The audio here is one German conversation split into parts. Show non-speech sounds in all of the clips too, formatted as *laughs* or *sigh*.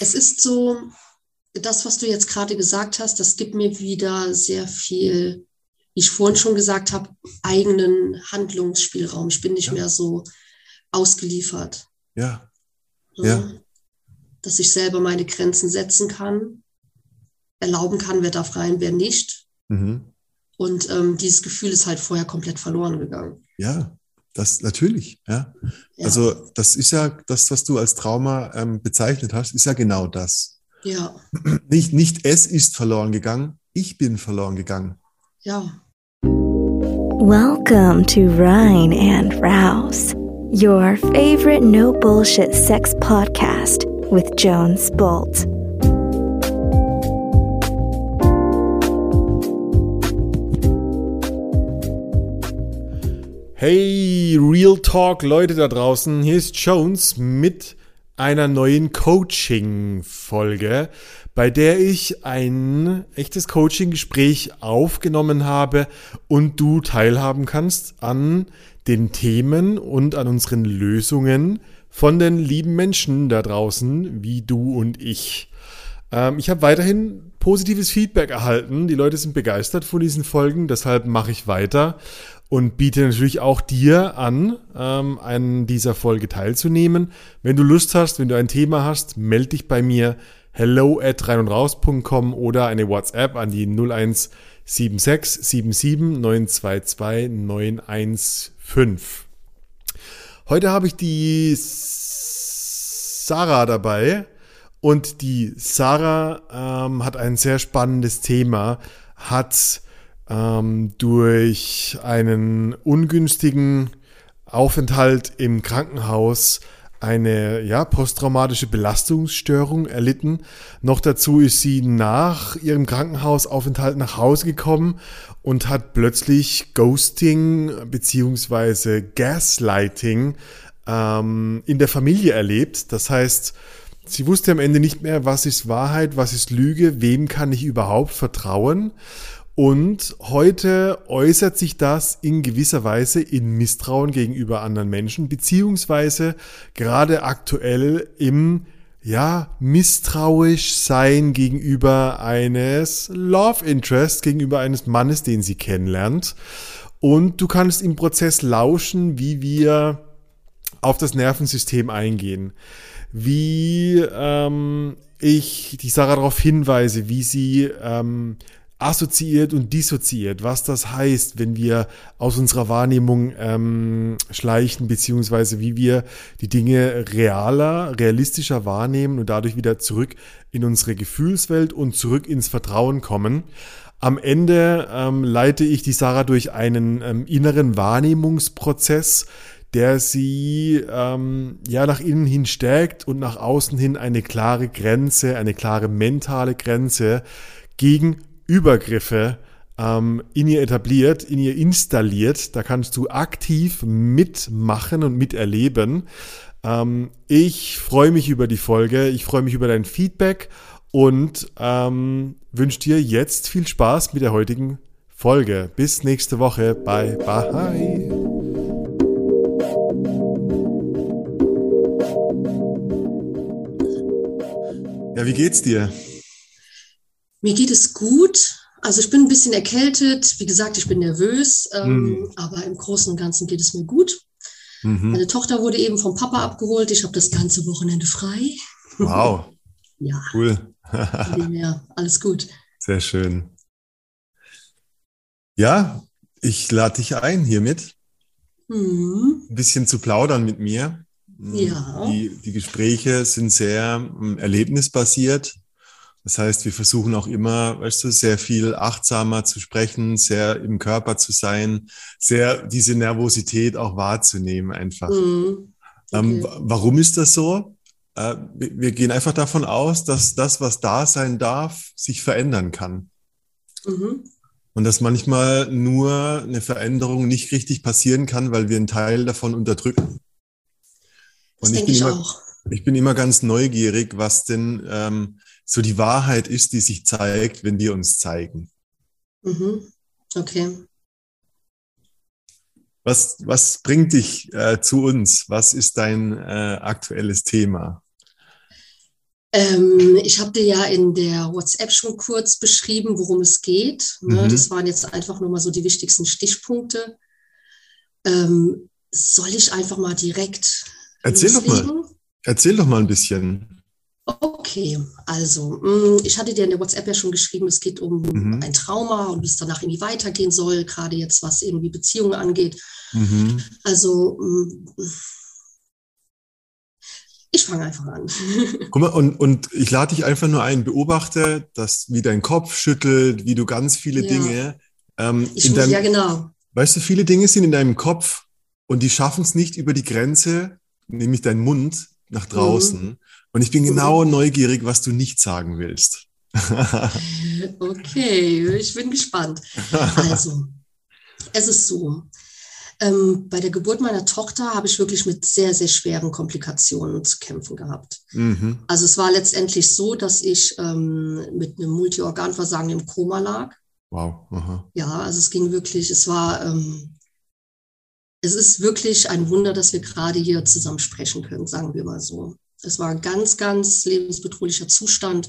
es ist so, das, was du jetzt gerade gesagt hast, das gibt mir wieder sehr viel, wie ich vorhin schon gesagt habe, eigenen Handlungsspielraum. Ich bin nicht ja. mehr so ausgeliefert. Ja. ja. Dass ich selber meine Grenzen setzen kann, erlauben kann, wer darf rein, wer nicht. Mhm. Und ähm, dieses Gefühl ist halt vorher komplett verloren gegangen. Ja, das natürlich, ja. ja. Also das ist ja das, was du als Trauma ähm, bezeichnet hast, ist ja genau das. Ja. *clears throat* Nicht, nicht es ist verloren gegangen, ich bin verloren gegangen. Ja. Welcome to Rhine and Rouse, your favorite no bullshit sex podcast with Jones Bolt. Hey, Real Talk, Leute da draußen. Hier ist Jones mit einer neuen Coaching-Folge, bei der ich ein echtes Coaching-Gespräch aufgenommen habe und du teilhaben kannst an den Themen und an unseren Lösungen von den lieben Menschen da draußen, wie du und ich. Ähm, ich habe weiterhin positives Feedback erhalten. Die Leute sind begeistert von diesen Folgen, deshalb mache ich weiter und biete natürlich auch dir an, ähm, an dieser Folge teilzunehmen. Wenn du Lust hast, wenn du ein Thema hast, melde dich bei mir hello at reinundraus.com oder eine WhatsApp an die 0176 77 922 915. Heute habe ich die Sarah dabei und die Sarah ähm, hat ein sehr spannendes Thema, hat ähm, durch einen ungünstigen Aufenthalt im Krankenhaus eine ja, posttraumatische Belastungsstörung erlitten. Noch dazu ist sie nach ihrem Krankenhausaufenthalt nach Hause gekommen und hat plötzlich Ghosting bzw. Gaslighting ähm, in der Familie erlebt. Das heißt, sie wusste am Ende nicht mehr, was ist Wahrheit, was ist Lüge, wem kann ich überhaupt vertrauen. Und heute äußert sich das in gewisser Weise in Misstrauen gegenüber anderen Menschen, beziehungsweise gerade aktuell im ja, misstrauisch sein gegenüber eines Love Interest, gegenüber eines Mannes, den sie kennenlernt. Und du kannst im Prozess lauschen, wie wir auf das Nervensystem eingehen, wie ähm, ich die Sarah darauf hinweise, wie sie ähm, assoziiert und dissoziiert, was das heißt, wenn wir aus unserer Wahrnehmung ähm, schleichen, beziehungsweise wie wir die Dinge realer, realistischer wahrnehmen und dadurch wieder zurück in unsere Gefühlswelt und zurück ins Vertrauen kommen. Am Ende ähm, leite ich die Sarah durch einen ähm, inneren Wahrnehmungsprozess, der sie ähm, ja nach innen hin stärkt und nach außen hin eine klare Grenze, eine klare mentale Grenze gegen Übergriffe ähm, in ihr etabliert, in ihr installiert. Da kannst du aktiv mitmachen und miterleben. Ähm, ich freue mich über die Folge, ich freue mich über dein Feedback und ähm, wünsche dir jetzt viel Spaß mit der heutigen Folge. Bis nächste Woche. Bye bye. Ja, wie geht's dir? Mir geht es gut. Also ich bin ein bisschen erkältet. Wie gesagt, ich bin nervös. Ähm, mhm. Aber im Großen und Ganzen geht es mir gut. Mhm. Meine Tochter wurde eben vom Papa abgeholt. Ich habe das ganze Wochenende frei. Wow. *laughs* ja. Cool. ja, alles gut. Sehr schön. Ja, ich lade dich ein hiermit. Mhm. Ein bisschen zu plaudern mit mir. Ja. Die, die Gespräche sind sehr um, erlebnisbasiert. Das heißt, wir versuchen auch immer, weißt du, sehr viel achtsamer zu sprechen, sehr im Körper zu sein, sehr diese Nervosität auch wahrzunehmen einfach. Mhm. Ähm, okay. Ähm, warum ist das so? Äh, wir gehen einfach davon aus, dass das, was da sein darf, sich verändern kann. Mhm. Und dass manchmal nur eine Veränderung nicht richtig passieren kann, weil wir einen Teil davon unterdrücken. Das Und ich, bin ich immer, auch. ich bin immer ganz neugierig, was denn ähm, so die Wahrheit ist, die sich zeigt, wenn wir uns zeigen. Mhm. Okay. Was, was bringt dich äh, zu uns? Was ist dein äh, aktuelles Thema? Ähm, ich habe dir ja in der WhatsApp schon kurz beschrieben, worum es geht. Ne? Mhm. Das waren jetzt einfach nur mal so die wichtigsten Stichpunkte. Ähm, soll ich einfach mal direkt. Erzähl loslegen? doch mal. Erzähl doch mal ein bisschen. Okay, also mm, ich hatte dir in der WhatsApp ja schon geschrieben, es geht um mhm. ein Trauma und wie es danach irgendwie weitergehen soll, gerade jetzt was irgendwie Beziehungen angeht. Mhm. Also mm, ich fange einfach an. *laughs* Guck mal, und, und ich lade dich einfach nur ein, beobachte, dass wie dein Kopf schüttelt, wie du ganz viele ja. Dinge. Ähm, ich muss, deinem, ja, genau. Weißt du, viele Dinge sind in deinem Kopf und die schaffen es nicht über die Grenze, nämlich dein Mund, nach draußen. Mhm. Und ich bin genau neugierig, was du nicht sagen willst. *laughs* okay, ich bin gespannt. Also, es ist so. Ähm, bei der Geburt meiner Tochter habe ich wirklich mit sehr, sehr schweren Komplikationen zu kämpfen gehabt. Mhm. Also es war letztendlich so, dass ich ähm, mit einem Multiorganversagen im Koma lag. Wow. Aha. Ja, also es ging wirklich, es war, ähm, es ist wirklich ein Wunder, dass wir gerade hier zusammen sprechen können, sagen wir mal so. Es war ein ganz, ganz lebensbedrohlicher Zustand.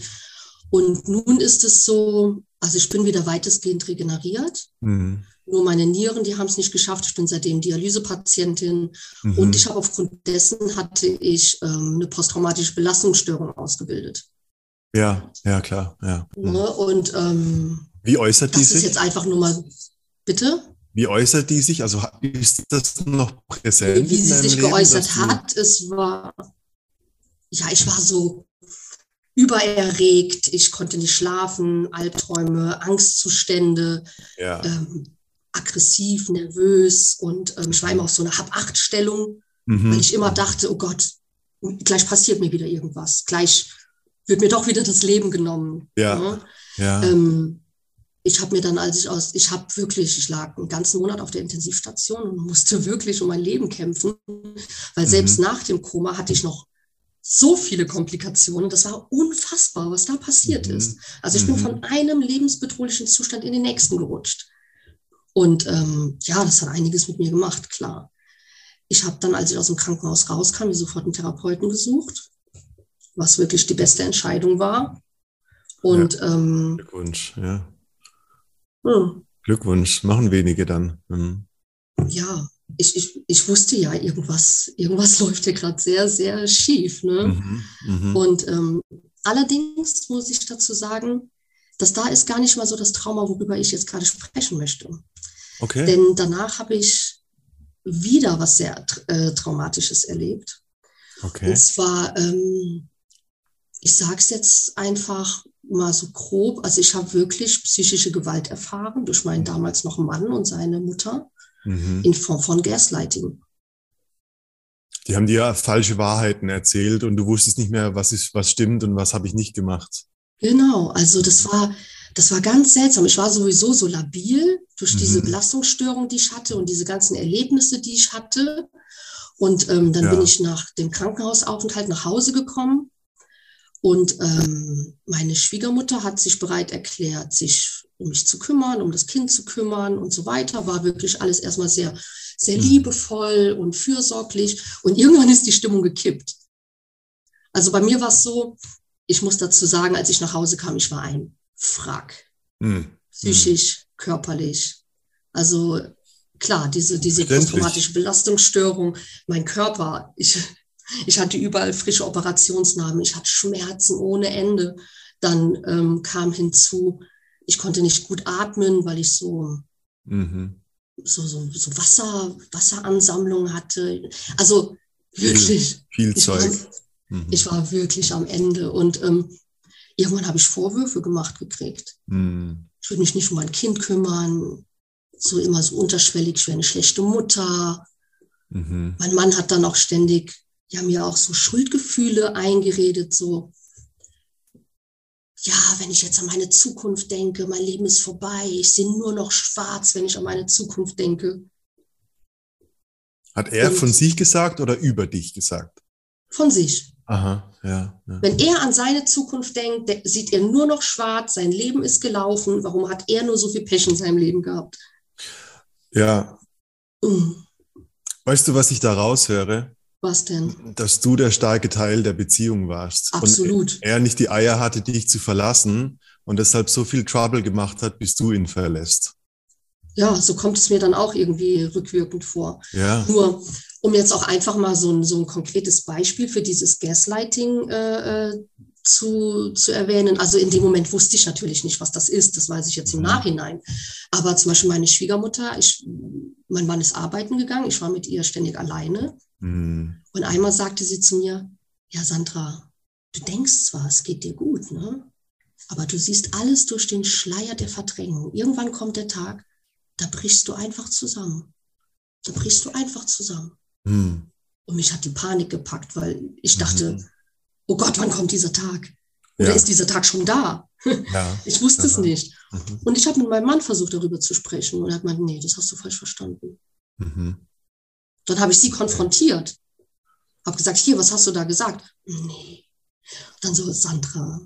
Und nun ist es so, also ich bin wieder weitestgehend regeneriert. Mhm. Nur meine Nieren, die haben es nicht geschafft. Ich bin seitdem Dialysepatientin mhm. und ich habe aufgrund dessen hatte ich ähm, eine posttraumatische Belastungsstörung ausgebildet. Ja, ja, klar. Ja. Mhm. Ne, und ähm, wie äußert die sich? Das ist jetzt einfach nur mal, bitte? Wie äußert die sich? Also ist das noch präsent? Wie sie sich Leben, geäußert hat, es war, ja, ich war so übererregt, ich konnte nicht schlafen, Albträume, Angstzustände, ja. ähm, aggressiv, nervös und ähm, ich war immer auf so einer Hab-Acht-Stellung, mhm. weil ich immer dachte, oh Gott, gleich passiert mir wieder irgendwas, gleich wird mir doch wieder das Leben genommen. Ja. Ne? ja. Ähm, ich habe mir dann, als ich aus, ich habe wirklich, ich lag einen ganzen Monat auf der Intensivstation und musste wirklich um mein Leben kämpfen, weil selbst mhm. nach dem Koma hatte ich noch so viele Komplikationen. Das war unfassbar, was da passiert mhm. ist. Also ich bin mhm. von einem lebensbedrohlichen Zustand in den nächsten gerutscht. Und ähm, ja, das hat einiges mit mir gemacht, klar. Ich habe dann, als ich aus dem Krankenhaus rauskam, mir sofort einen Therapeuten gesucht, was wirklich die beste Entscheidung war. Und ja. ähm, Glückwunsch, ja. Hm. Glückwunsch, machen wenige dann. Mhm. Ja, ich, ich, ich wusste ja, irgendwas, irgendwas *laughs* läuft hier gerade sehr, sehr schief. Ne? Mhm, mh. Und ähm, allerdings muss ich dazu sagen, dass da ist gar nicht mal so das Trauma, worüber ich jetzt gerade sprechen möchte. Okay. Denn danach habe ich wieder was sehr äh, Traumatisches erlebt. Okay. Und zwar, ähm, ich sage es jetzt einfach mal so grob, also ich habe wirklich psychische Gewalt erfahren durch meinen damals noch Mann und seine Mutter mhm. in Form von Gaslighting. Die haben dir falsche Wahrheiten erzählt und du wusstest nicht mehr, was ist, was stimmt und was habe ich nicht gemacht. Genau, also das war, das war ganz seltsam. Ich war sowieso so labil durch mhm. diese Belastungsstörung, die ich hatte und diese ganzen Erlebnisse, die ich hatte. Und ähm, dann ja. bin ich nach dem Krankenhausaufenthalt nach Hause gekommen. Und ähm, meine Schwiegermutter hat sich bereit erklärt, sich um mich zu kümmern, um das Kind zu kümmern und so weiter. War wirklich alles erstmal sehr, sehr mhm. liebevoll und fürsorglich. Und irgendwann ist die Stimmung gekippt. Also bei mir war es so, ich muss dazu sagen, als ich nach Hause kam, ich war ein Frack. Mhm. Psychisch, körperlich. Also klar, diese, diese posttraumatische Belastungsstörung, mein Körper, ich, ich hatte überall frische Operationsnamen, ich hatte Schmerzen ohne Ende. Dann ähm, kam hinzu, ich konnte nicht gut atmen, weil ich so, mhm. so, so, so Wasser, Wasseransammlung hatte. Also wirklich. Viel, viel Zeug. War, mhm. Ich war wirklich am Ende. Und ähm, irgendwann habe ich Vorwürfe gemacht gekriegt. Mhm. Ich würde mich nicht um mein Kind kümmern. So immer so unterschwellig, ich wäre eine schlechte Mutter. Mhm. Mein Mann hat dann auch ständig, ja, mir auch so Schuldgefühle eingeredet, so, ja, wenn ich jetzt an meine Zukunft denke, mein Leben ist vorbei, ich sehe nur noch schwarz, wenn ich an meine Zukunft denke. Hat er Und von sich gesagt oder über dich gesagt? Von sich. Aha, ja, ja. Wenn er an seine Zukunft denkt, sieht er nur noch schwarz, sein Leben ist gelaufen, warum hat er nur so viel Pech in seinem Leben gehabt? Ja. Mhm. Weißt du, was ich da raushöre? Was denn? Dass du der starke Teil der Beziehung warst. Absolut. Und er nicht die Eier hatte, dich zu verlassen und deshalb so viel Trouble gemacht hat, bis du ihn verlässt. Ja, so kommt es mir dann auch irgendwie rückwirkend vor. Ja. Nur, um jetzt auch einfach mal so ein, so ein konkretes Beispiel für dieses Gaslighting äh, äh zu, zu erwähnen. Also in dem Moment wusste ich natürlich nicht, was das ist. Das weiß ich jetzt im mhm. Nachhinein. Aber zum Beispiel meine Schwiegermutter, ich, mein Mann ist arbeiten gegangen, ich war mit ihr ständig alleine. Mhm. Und einmal sagte sie zu mir, ja Sandra, du denkst zwar, es geht dir gut, ne? aber du siehst alles durch den Schleier der Verdrängung. Irgendwann kommt der Tag, da brichst du einfach zusammen. Da brichst du einfach zusammen. Mhm. Und mich hat die Panik gepackt, weil ich dachte, mhm oh Gott, wann kommt dieser Tag? Oder ja. ist dieser Tag schon da? *laughs* Ja. Ich wusste ja. es nicht. Mhm. Und ich habe mit meinem Mann versucht, darüber zu sprechen. Und er hat gemeint, nee, das hast du falsch verstanden. Mhm. Dann habe ich sie konfrontiert. Habe gesagt, hier, was hast du da gesagt? Nee. Und dann so, Sandra,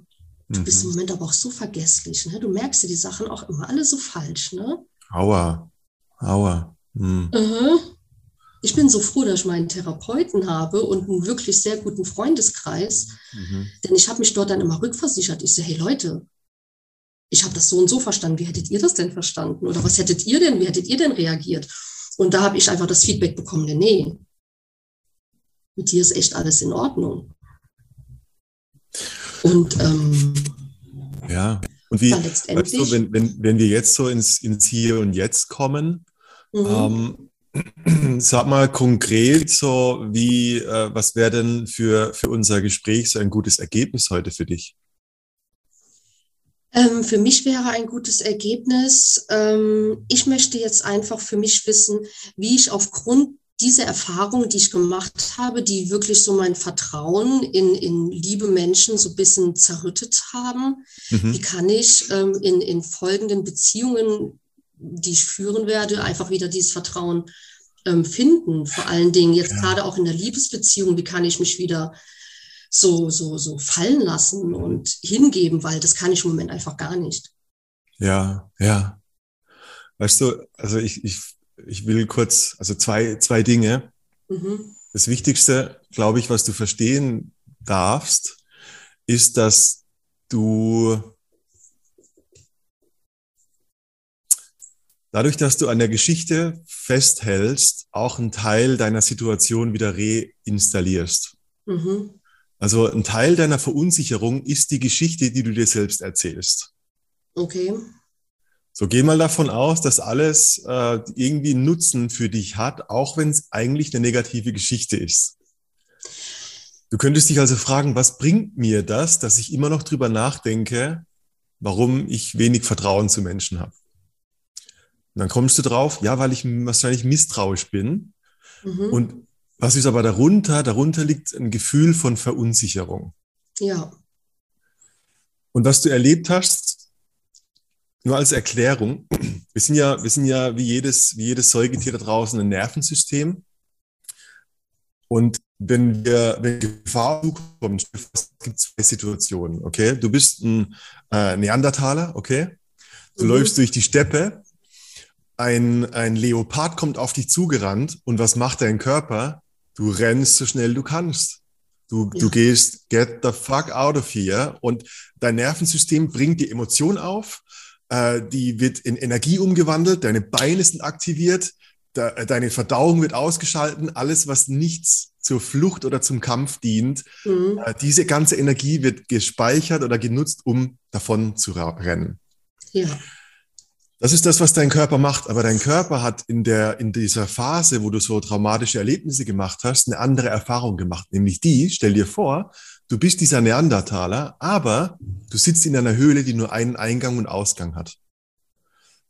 du mhm. bist im Moment aber auch so vergesslich. Ne? Du merkst dir die Sachen auch immer alle so falsch. Ne? Aua. Aua. Mhm. Mhm ich bin so froh, dass ich meinen Therapeuten habe und einen wirklich sehr guten Freundeskreis, mhm. denn ich habe mich dort dann immer rückversichert. Ich so, hey Leute, ich habe das so und so verstanden. Wie hättet ihr das denn verstanden? Oder was hättet ihr denn? Wie hättet ihr denn reagiert? Und da habe ich einfach das Feedback bekommen, nee, mit dir ist echt alles in Ordnung. Und ähm, ja, und wie, weißt du, wenn, wenn, wenn wir jetzt so ins, ins Hier und Jetzt kommen, mhm. ähm, *clears throat* Sag mal konkret so, wie, äh, was wäre denn für, für unser Gespräch so ein gutes Ergebnis heute für dich? Ähm, für mich wäre ein gutes Ergebnis, ähm, ich möchte jetzt einfach für mich wissen, wie ich aufgrund dieser Erfahrung, die ich gemacht habe, die wirklich so mein Vertrauen in, in liebe Menschen so ein bisschen zerrüttet haben, mhm. wie kann ich ähm, in, in folgenden Beziehungen die ich führen werde, einfach wieder dieses Vertrauen ähm, finden. Vor allen Dingen jetzt ja. gerade auch in der Liebesbeziehung, wie kann ich mich wieder so, so, so fallen lassen und hingeben, weil das kann ich im Moment einfach gar nicht. Ja, ja. Weißt du, also ich, ich, ich will kurz, also zwei, zwei Dinge. Mhm. Das Wichtigste, glaube ich, was du verstehen darfst, ist, dass du dadurch, dass du an der Geschichte festhältst, auch einen Teil deiner Situation wieder reinstallierst. Mhm. Also ein Teil deiner Verunsicherung ist die Geschichte, die du dir selbst erzählst. Okay. So geh mal davon aus, dass alles äh, irgendwie einen Nutzen für dich hat, auch wenn es eigentlich eine negative Geschichte ist. Du könntest dich also fragen, was bringt mir das, dass ich immer noch drüber nachdenke, warum ich wenig Vertrauen zu Menschen habe? Und dann kommst du drauf, ja, weil ich wahrscheinlich misstrauisch bin. Mhm. Und was ist aber darunter? Darunter liegt ein Gefühl von Verunsicherung. Ja. Und was du erlebt hast, nur als Erklärung, wir sind ja, wir sind ja wie jedes, wie jedes Säugetier da draußen ein Nervensystem. Und wenn wir, wenn Gefahr zukommt, gibt es zwei Situationen, okay? Du bist ein äh, Neandertaler, okay? Du mhm. läufst durch die Steppe ein, ein Leopard kommt auf dich zugerannt und was macht dein Körper? Du rennst so schnell du kannst. Du, ja. du gehst, get the fuck out of here und dein Nervensystem bringt die Emotion auf, äh, die wird in Energie umgewandelt, deine Beine sind aktiviert, de, äh, deine Verdauung wird ausgeschalten, alles, was nichts zur Flucht oder zum Kampf dient, mhm. äh, diese ganze Energie wird gespeichert oder genutzt, um davon zu rennen. Ja. Das ist das, was dein Körper macht. Aber dein Körper hat in der, in dieser Phase, wo du so traumatische Erlebnisse gemacht hast, eine andere Erfahrung gemacht. Nämlich die, stell dir vor, du bist dieser Neandertaler, aber du sitzt in einer Höhle, die nur einen Eingang und Ausgang hat.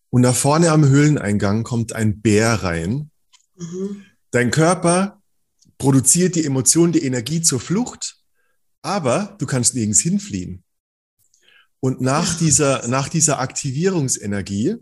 Und da vorne am Höhleneingang kommt ein Bär rein. Mhm. Dein Körper produziert die Emotion, die Energie zur Flucht, aber du kannst nirgends hinfliehen. Und nach dieser, nach dieser Aktivierungsenergie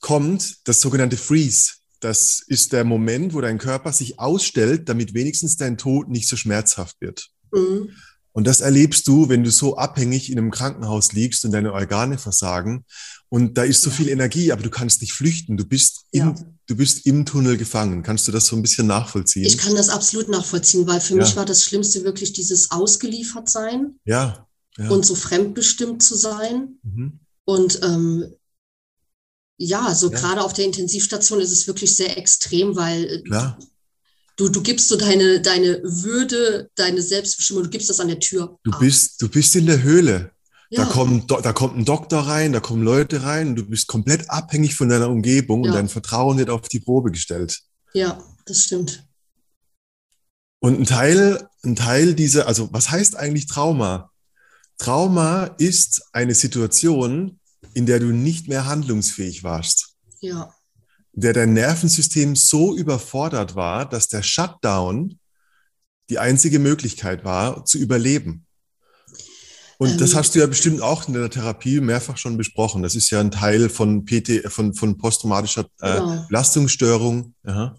kommt das sogenannte Freeze. Das ist der Moment, wo dein Körper sich ausstellt, damit wenigstens dein Tod nicht so schmerzhaft wird. Mhm. Und das erlebst du, wenn du so abhängig in einem Krankenhaus liegst und deine Organe versagen. Und da ist so ja. viel Energie, aber du kannst nicht flüchten. Du bist, im, ja. du bist im Tunnel gefangen. Kannst du das so ein bisschen nachvollziehen? Ich kann das absolut nachvollziehen, weil für ja. mich war das Schlimmste wirklich dieses Ausgeliefertsein. Ja. Ja. Und so fremdbestimmt zu sein. Mhm. Und ähm, ja, so gerade auf der Intensivstation ist es wirklich sehr extrem, weil äh, Klar du, du gibst so deine, deine Würde, deine Selbstbestimmung, du gibst das an der Tür. Du bist, du bist in der Höhle. Ja. Da, kommt, da kommt ein Doktor rein, da kommen Leute rein, du bist komplett abhängig von deiner Umgebung ja. und dein Vertrauen wird auf die Probe gestellt. Ja, das stimmt. Und ein Teil, ein Teil dieser, also was heißt eigentlich Trauma? Trauma ist eine Situation, in der du nicht mehr handlungsfähig warst. Ja der dein Nervensystem so überfordert war, dass der Shutdown die einzige Möglichkeit war, zu überleben. Und ähm, das hast du ja bestimmt auch in der Therapie mehrfach schon besprochen. Das ist ja ein Teil von PT, von, von posttraumatischer äh, genau. Belastungsstörung. Aha.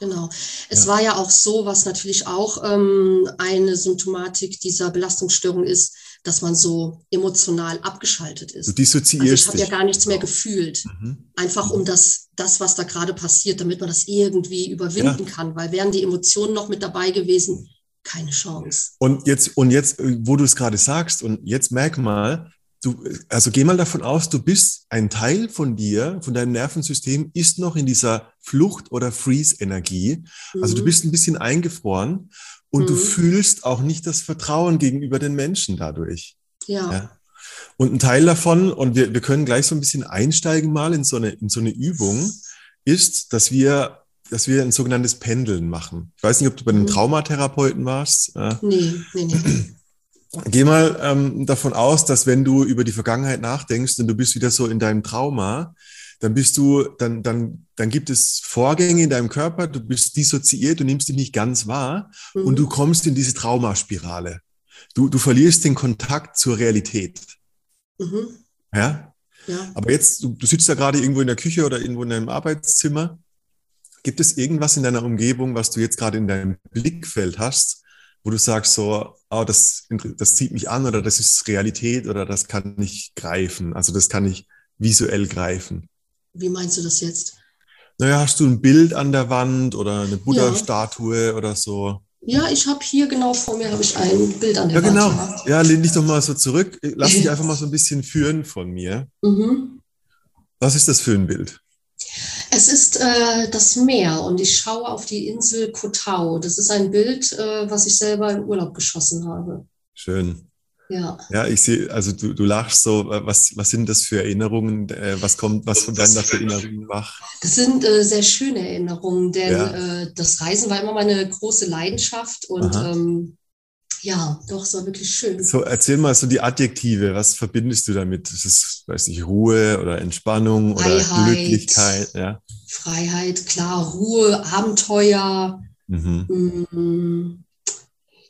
Genau. Es ja. war ja auch so, was natürlich auch ähm, eine Symptomatik dieser Belastungsstörung ist, dass man so emotional abgeschaltet ist. Du dissoziierst also ich habe ja gar nichts mehr gefühlt. Mhm. Einfach um das, das, was da gerade passiert, damit man das irgendwie überwinden ja. kann. Weil wären die Emotionen noch mit dabei gewesen, keine Chance. Und jetzt, und jetzt, wo du es gerade sagst, und jetzt merk mal, du, also geh mal davon aus, du bist ein Teil von dir, von deinem Nervensystem, ist noch in dieser Flucht- oder Freeze-Energie. Mhm. Also du mhm. bist ein bisschen eingefroren und mhm. du fühlst auch nicht das Vertrauen gegenüber den Menschen dadurch. Ja. ja. Und ein Teil davon, und wir, wir können gleich so ein bisschen einsteigen mal in so eine, in so eine Übung, ist, dass wir, dass wir ein sogenanntes Pendeln machen. Ich weiß nicht, ob du bei einem mhm. Traumatherapeuten warst. Nee, nee, nee. *clears throat* Geh mal ähm, davon aus, dass wenn du über die Vergangenheit nachdenkst und du bist wieder so in deinem Trauma, dann bist du, dann, dann, dann gibt es Vorgänge in deinem Körper, du bist dissoziiert, du nimmst dich nicht ganz wahr mhm. und du kommst in diese Traumaspirale. Du, du verlierst den Kontakt zur Realität. Mhm. Ja? ja? Aber jetzt, du, du sitzt da gerade irgendwo in der Küche oder irgendwo in deinem Arbeitszimmer. Gibt es irgendwas in deiner Umgebung, was du jetzt gerade in deinem Blickfeld hast, wo du sagst so, oh, das, das zieht mich an oder das ist Realität oder das kann ich greifen, also das kann ich visuell greifen? Wie meinst du das jetzt? Naja, hast du ein Bild an der Wand oder eine Buddha-Statue ja. oder so? Ja, ich habe hier genau vor mir habe ich ein Bild an der ja, Wand. Ja, genau. Ja, lehn dich doch mal so zurück. Lass dich einfach mal so ein bisschen führen von mir. Mhm. Was ist das für ein Bild? Es ist äh, das Meer und ich schaue auf die Insel Kotau. Das ist ein Bild, äh, was ich selber im Urlaub geschossen habe. Schön. Ja. Ja, ich sehe, also du, du lachst so, was, was sind das für Erinnerungen? Äh, was kommt, was von deinen da für Erinnerungen wach? Das sind äh, sehr schöne Erinnerungen, denn ja. äh, das Reisen war immer meine große Leidenschaft und ähm, ja, doch, es war wirklich schön. So, erzähl mal so die Adjektive, was verbindest du damit? Ist es, weiß nicht, Ruhe oder Entspannung Freiheit, oder Glücklichkeit? Ja. Freiheit, klar, Ruhe, Abenteuer. Mhm. Mm,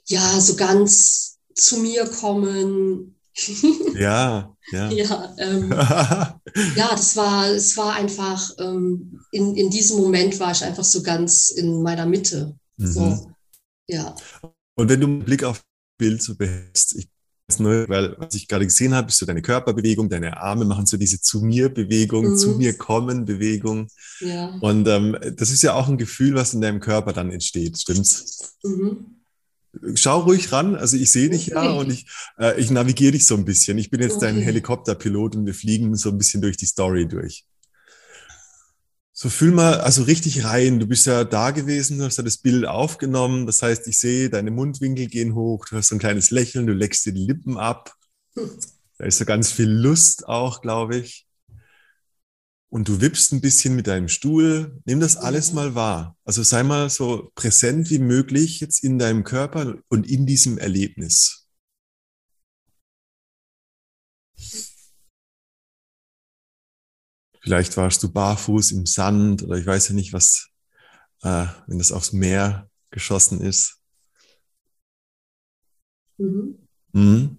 ja, so ganz zu mir kommen. *laughs* Ja, ja. ja, ähm, ja, das war, es war einfach, ähm, in, in diesem Moment war ich einfach so ganz in meiner Mitte. Mhm. So, ja. Und wenn du einen Blick auf Bild so behältst, ich weil was ich gerade gesehen habe, ist so deine Körperbewegung, deine Arme machen so diese zu mir Bewegung, mhm. zu mir kommen Bewegung. Ja. Und ähm, das ist ja auch ein Gefühl, was in deinem Körper dann entsteht, stimmt's? Mhm schau ruhig ran. Also ich sehe dich ja und ich, äh, ich navigiere dich so ein bisschen. Ich bin jetzt okay. dein Helikopterpilot und wir fliegen so ein bisschen durch die Story durch. So fühl mal, also richtig rein. Du bist ja da gewesen, du hast ja das Bild aufgenommen. Das heißt, ich sehe, deine Mundwinkel gehen hoch, du hast so ein kleines Lächeln, du leckst dir die Lippen ab. *laughs* Da ist so ganz viel Lust auch, glaube ich und du wippst ein bisschen mit deinem Stuhl. Nimm das alles mal wahr. Also sei mal so präsent wie möglich jetzt in deinem Körper und in diesem Erlebnis. Vielleicht warst du barfuß im Sand oder ich weiß ja nicht, was, äh, wenn das aufs Meer geschossen ist. Mhm. Mhm.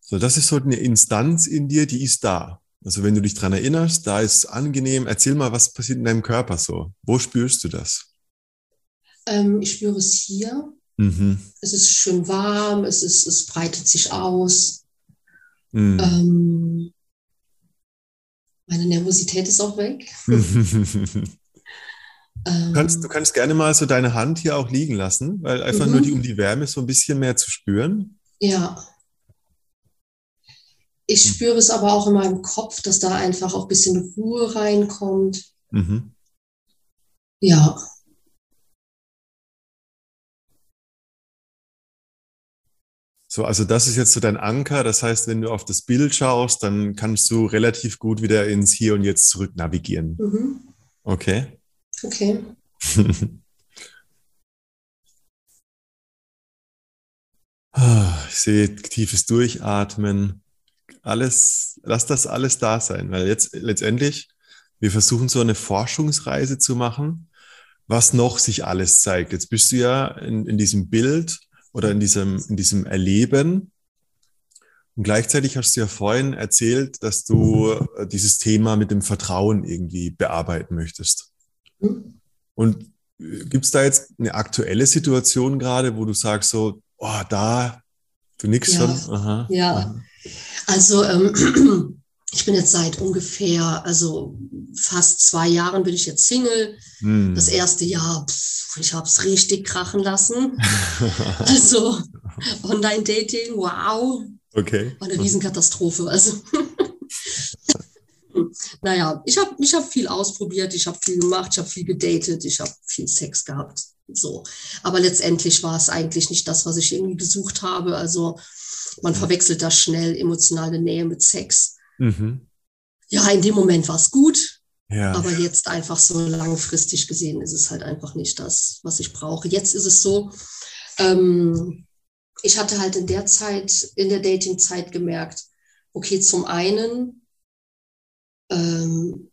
So, das ist so eine Instanz in dir, die ist da. Also wenn du dich dran erinnerst, da ist angenehm. Erzähl mal, was passiert in deinem Körper so? Wo spürst du das? Ähm, ich spüre es hier Mhm. Es ist schön warm, es, ist, es breitet sich aus. Mhm. Ähm, meine Nervosität ist auch weg. Du *laughs* kannst, du kannst gerne mal so deine Hand hier auch liegen lassen, weil einfach mhm. nur die, um die Wärme so ein bisschen mehr zu spüren. Ja. Ich hm. spüre es aber auch in meinem Kopf, dass da einfach auch ein bisschen Ruhe reinkommt. Mhm. Ja. So, also das ist jetzt so dein Anker. Das heißt, wenn du auf das Bild schaust, dann kannst du relativ gut wieder ins Hier und Jetzt zurück navigieren. Mhm. Okay. Okay. *laughs* Ah, ich sehe tiefes Durchatmen. Alles, lass das alles da sein, weil jetzt letztendlich, wir versuchen so eine Forschungsreise zu machen, was noch sich alles zeigt. Jetzt bist du ja in, in diesem Bild oder in diesem, in diesem Erleben. Und gleichzeitig hast du ja vorhin erzählt, dass du äh, dieses Thema mit dem Vertrauen irgendwie bearbeiten möchtest. Mhm. Und äh, gibt es da jetzt eine aktuelle Situation gerade, wo du sagst so, oh, da, du nix ja. schon? Aha, ja, aha. Also ähm, *clears throat* ich bin jetzt seit ungefähr, also fast zwei Jahren bin ich jetzt Single. Hm. Das erste Jahr, pff, ich habe es richtig krachen lassen. *laughs* also Online-Dating, wow. Okay. War eine Riesenkatastrophe. Also *laughs* naja, ich habe ich hab viel ausprobiert, ich habe viel gemacht, ich habe viel gedatet, ich habe viel Sex gehabt. So. Aber letztendlich war es eigentlich nicht das, was ich irgendwie gesucht habe. Also man verwechselt da schnell emotionale Nähe mit Sex. Mhm. Ja, in dem Moment war es gut. Ja. Aber jetzt einfach so langfristig gesehen ist es halt einfach nicht das, was ich brauche. Jetzt ist es so, ähm, ich hatte halt in der Zeit, in der Dating-Zeit gemerkt, okay, zum einen ähm,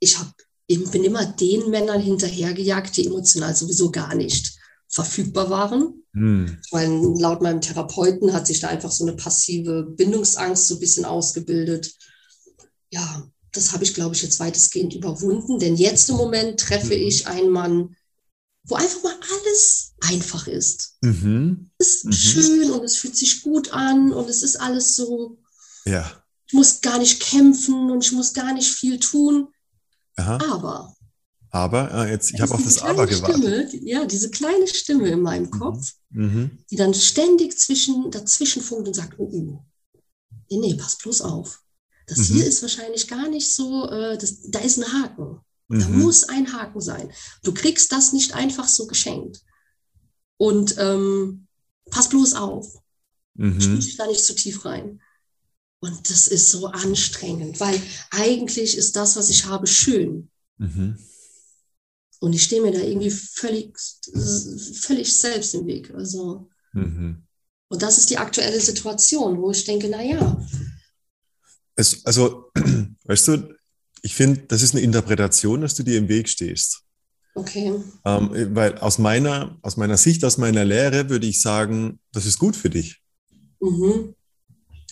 ich hab, bin immer den Männern hinterhergejagt, die emotional sowieso gar nicht verfügbar waren. Hm. Weil laut meinem Therapeuten hat sich da einfach so eine passive Bindungsangst so ein bisschen ausgebildet. Ja, das habe ich, glaube ich, jetzt weitestgehend überwunden. Denn jetzt im Moment treffe mhm. ich einen Mann, wo einfach mal alles einfach ist. Mhm. Es ist mhm. schön und es fühlt sich gut an und es ist alles so. Ja ich muss gar nicht kämpfen und ich muss gar nicht viel tun. Aha. Aber. Aber, äh, jetzt, ich habe auf das Aber gewartet. Stimme, ja, diese kleine Stimme in meinem mhm. Kopf, mhm. die dann ständig zwischen, dazwischen funkt und sagt, oh, oh, nee, nee, pass bloß auf. Das mhm. hier ist wahrscheinlich gar nicht so, äh, das, da ist ein Haken. Da mhm. muss ein Haken sein. Du kriegst das nicht einfach so geschenkt. Und ähm, pass bloß auf. Mhm. Spiel dich da nicht zu tief rein. Und das ist so anstrengend, weil eigentlich ist das, was ich habe, schön. Mhm. Und ich stehe mir da irgendwie völlig, völlig selbst im Weg. Also, mhm. Und das ist die aktuelle Situation, wo ich denke, naja. Es, also, *clears throat* weißt du, ich finde, das ist eine Interpretation, dass du dir im Weg stehst. Okay. Ähm, weil aus meiner, aus meiner Sicht, aus meiner Lehre würde ich sagen, das ist gut für dich. Mhm.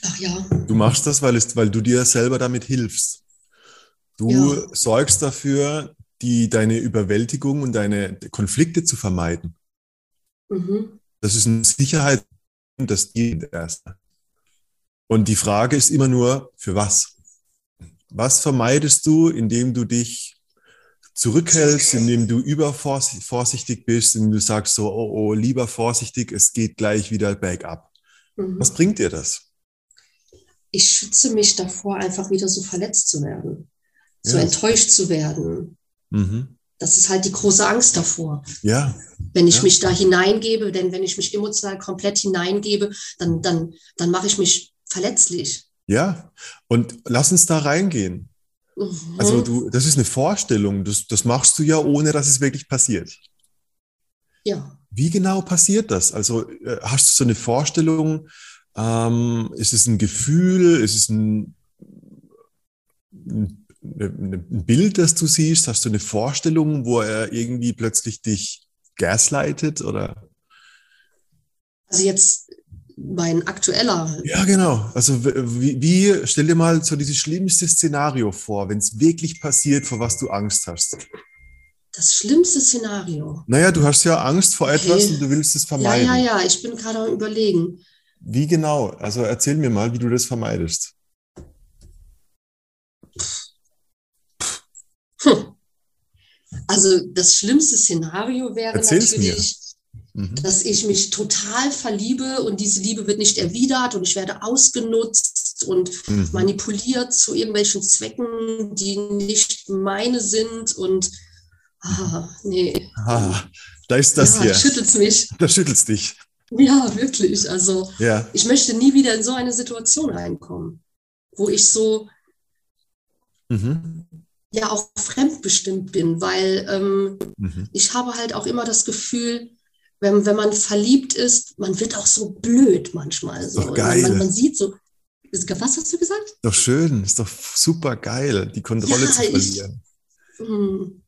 Ach ja. Du machst das, weil, es, weil du dir selber damit hilfst. Du ja. sorgst dafür, die, deine Überwältigung und deine Konflikte zu vermeiden. Mhm. Das ist eine Sicherheit, das dient erst. Und die Frage ist immer nur, für was? Was vermeidest du, indem du dich zurückhältst, indem du übervorsichtig bist, indem du sagst so, oh, oh, lieber vorsichtig, es geht gleich wieder bergab. Mhm. Was bringt dir das? ich schütze mich davor, einfach wieder so verletzt zu werden, ja. so enttäuscht zu werden. Mhm. Das ist halt die große Angst davor. Ja. Wenn ich ja. mich da hineingebe, denn wenn ich mich emotional komplett hineingebe, dann, dann, dann mache ich mich verletzlich. Ja, und lass uns da reingehen. Mhm. Also du, das ist eine Vorstellung, das, das machst du ja, ohne dass es wirklich passiert. Ja. Wie genau passiert das? Also äh, hast du so eine Vorstellung, ähm, ist es ein Gefühl? Ist es ein, ein, ein, Bild, das du siehst? Hast du eine Vorstellung, wo er irgendwie plötzlich dich gaslightet oder? Also jetzt mein aktueller. Ja, genau. Also wie, wie stell dir mal so dieses schlimmste Szenario vor, wenn es wirklich passiert, vor was du Angst hast. Das schlimmste Szenario. Naja, du hast ja Angst vor okay. etwas und du willst es vermeiden. Ja, ja, ja, ich bin gerade am Überlegen. Wie genau? Also erzähl mir mal, wie du das vermeidest. Hm. Also das schlimmste Szenario wäre Erzähl's natürlich, mir. Mhm. dass ich mich total verliebe und diese Liebe wird nicht erwidert und ich werde ausgenutzt und mhm. manipuliert zu irgendwelchen Zwecken, die nicht meine sind und ah, nee. Ah, da ist das ja, hier. *laughs* Da schüttelt mich. Da schüttelst dich. Ja, wirklich. Also ja. ich möchte nie wieder in so eine Situation reinkommen, wo ich so mhm. Ja auch fremdbestimmt bin, weil ähm, mhm. ich habe halt auch immer das Gefühl, wenn, wenn man verliebt ist, man wird auch so blöd manchmal. So. Doch geil. Man, man, sieht so, was hast du gesagt? Doch schön, ist doch super geil, die Kontrolle ja, zu verlieren. Ich, hm,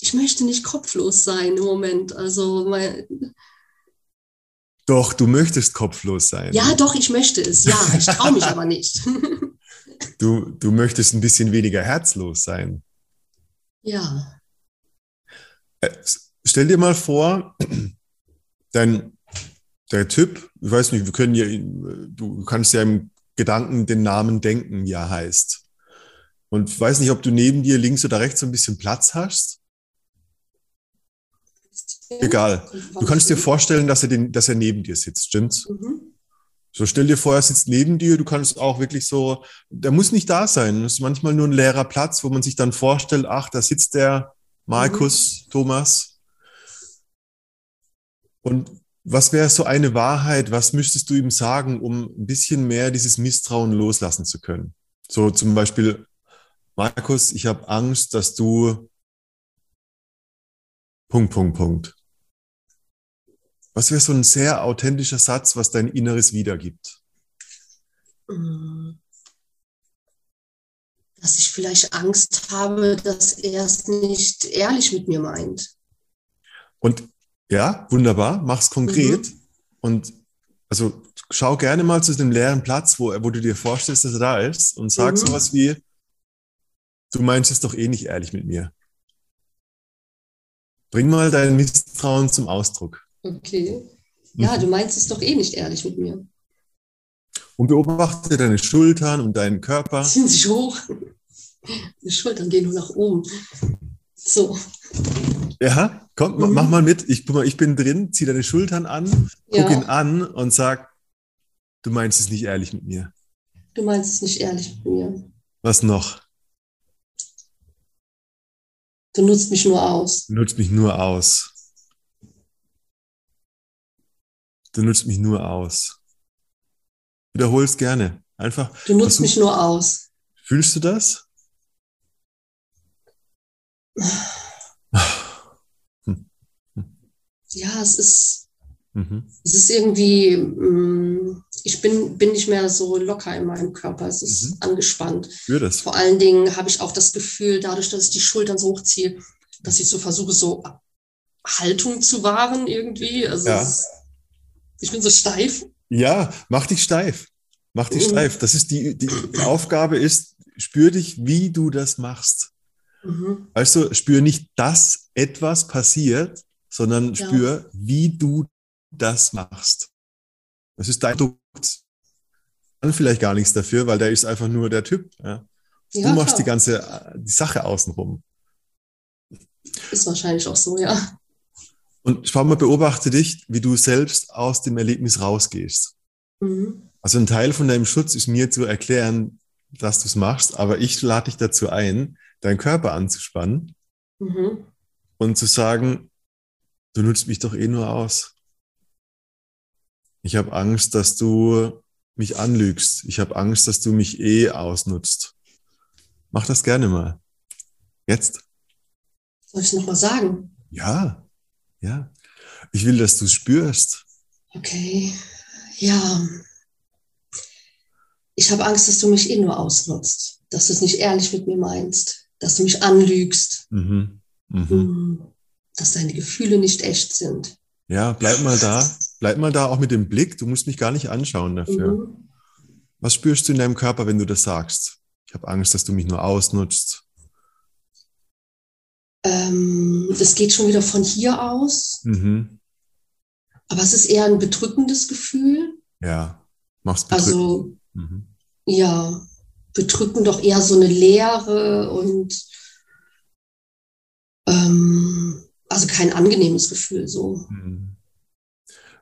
ich möchte nicht kopflos sein im Moment. Also mein, doch, du möchtest kopflos sein. Ja, doch, ich möchte es. Ja, ich traue mich aber nicht. *laughs* du, du möchtest ein bisschen weniger herzlos sein. Ja. Äh, stell dir mal vor, dein, der Typ, ich weiß nicht, wir können ja, du kannst ja im Gedanken den Namen denken, er heißt. Und ich weiß nicht, ob du neben dir links oder rechts so ein bisschen Platz hast. Egal. Du kannst dir vorstellen, dass er, den, dass er neben dir sitzt, stimmt's? Mhm. So stell dir vor, er sitzt neben dir, du kannst auch wirklich so, der muss nicht da sein. Es ist manchmal nur ein leerer Platz, wo man sich dann vorstellt, ach, da sitzt der Markus, mhm. Thomas. Und was wäre so eine Wahrheit, was müsstest du ihm sagen, um ein bisschen mehr dieses Misstrauen loslassen zu können? So zum Beispiel, Markus, ich habe Angst, dass du Punkt, Punkt, Punkt. Was wäre so ein sehr authentischer Satz, was dein Inneres wiedergibt? Dass ich vielleicht Angst habe, dass er es nicht ehrlich mit mir meint. Und ja, wunderbar, mach's konkret. Mhm. Und also schau gerne mal zu dem leeren Platz, wo, wo du dir vorstellst, dass er da ist und sag mhm. sowas wie, du meinst es doch eh nicht ehrlich mit mir. Bring mal dein Misstrauen zum Ausdruck. Okay. Ja, mhm. du meinst es doch eh nicht ehrlich mit mir. Und beobachte deine Schultern und deinen Körper. *laughs* Ziehen sich hoch. Die Schultern gehen nur nach oben. So. Ja, komm, mhm. mach mal mit. Ich, guck ich bin drin, zieh deine Schultern an, guck ja. ihn an und sag, du meinst es nicht ehrlich mit mir. Du meinst es nicht ehrlich mit mir. Was noch? Du nutzt mich nur aus. Du nutzt mich nur aus. Du nutzt mich nur aus. Wiederhol es gerne. Einfach. Du nutzt versuch, mich nur aus. Fühlst du das? Ja, es ist, mhm. es ist irgendwie, mm, ich bin, bin nicht mehr so locker in meinem Körper. Es ist mhm. angespannt. Für das. Vor allen Dingen habe ich auch das Gefühl, dadurch, dass ich die Schultern so hochziehe, dass ich so versuche, so Haltung zu wahren irgendwie. Also ja. ist, ich bin so steif. Ja, mach dich steif. Mach dich mhm. steif. Das ist die, die, die Aufgabe ist, spür dich, wie du das machst. Mhm. Also spür nicht, dass etwas passiert, sondern ja. spür, wie du das machst. Das ist dein Produkt. Dann vielleicht gar nichts dafür, weil der ist einfach nur der Typ. Ja. Du ja, machst klar. die ganze die Sache außenrum. Ist wahrscheinlich auch so, ja. Und schau mal, beobachte dich, wie du selbst aus dem Erlebnis rausgehst. Mhm. Also ein Teil von deinem Schutz ist mir zu erklären, dass du es machst, aber ich lade dich dazu ein, deinen Körper anzuspannen mhm. und zu sagen, du nutzt mich doch eh nur aus. Ich habe Angst, dass du mich anlügst. Ich habe Angst, dass du mich eh ausnutzt. Mach das gerne mal. Jetzt. Soll ich es nochmal sagen? Ja, ja. Ich will, dass du es spürst. Okay, ja. Ich habe Angst, dass du mich eh nur ausnutzt, dass du es nicht ehrlich mit mir meinst, dass du mich anlügst, mhm. Mhm. Hm, dass deine Gefühle nicht echt sind. Ja, bleib mal da. Bleib mal da auch mit dem Blick. Du musst mich gar nicht anschauen dafür. Mhm. Was spürst du in deinem Körper, wenn du das sagst? Ich habe Angst, dass du mich nur ausnutzt. Ähm, das geht schon wieder von hier aus. Mhm. Aber es ist eher ein bedrückendes Gefühl. Ja, mach's bedrückend. Also, mhm. ja, bedrücken doch eher so eine Leere und ähm, also kein angenehmes Gefühl so. Mhm.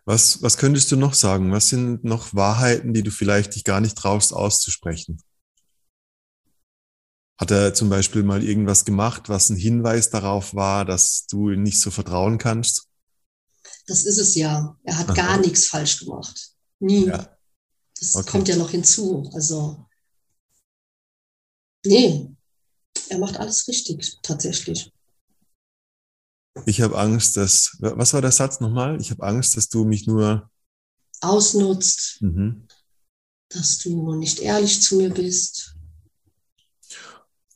Was, was könntest du noch sagen? Was sind noch Wahrheiten, die du vielleicht dich gar nicht traust auszusprechen? Hat er zum Beispiel mal irgendwas gemacht, was ein Hinweis darauf war, dass du ihm nicht so vertrauen kannst? Das ist es ja. Er hat Aha. gar nichts falsch gemacht. Nie. Ja. Das okay. kommt ja noch hinzu. Also, nee, er macht alles richtig, tatsächlich. Ich habe Angst, dass, was war der Satz nochmal? Ich habe Angst, dass du mich nur ausnutzt, mhm. dass du nicht ehrlich zu mir bist.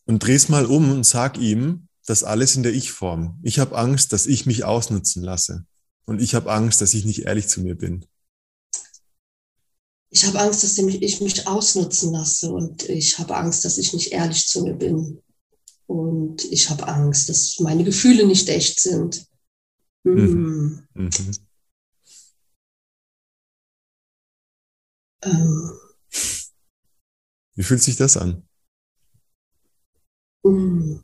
Und dreh's mal um und sag ihm, das alles in der Ich-Form. Ich habe Angst, dass ich mich ausnutzen lasse. Und ich habe Angst, dass ich nicht ehrlich zu mir bin. Ich habe Angst, dass ich mich ausnutzen lasse. Und ich habe Angst, dass ich nicht ehrlich zu mir bin. Und ich habe Angst, dass meine Gefühle nicht echt sind. Mhm. Mhm. Ähm. Wie fühlt sich das an? Mhm.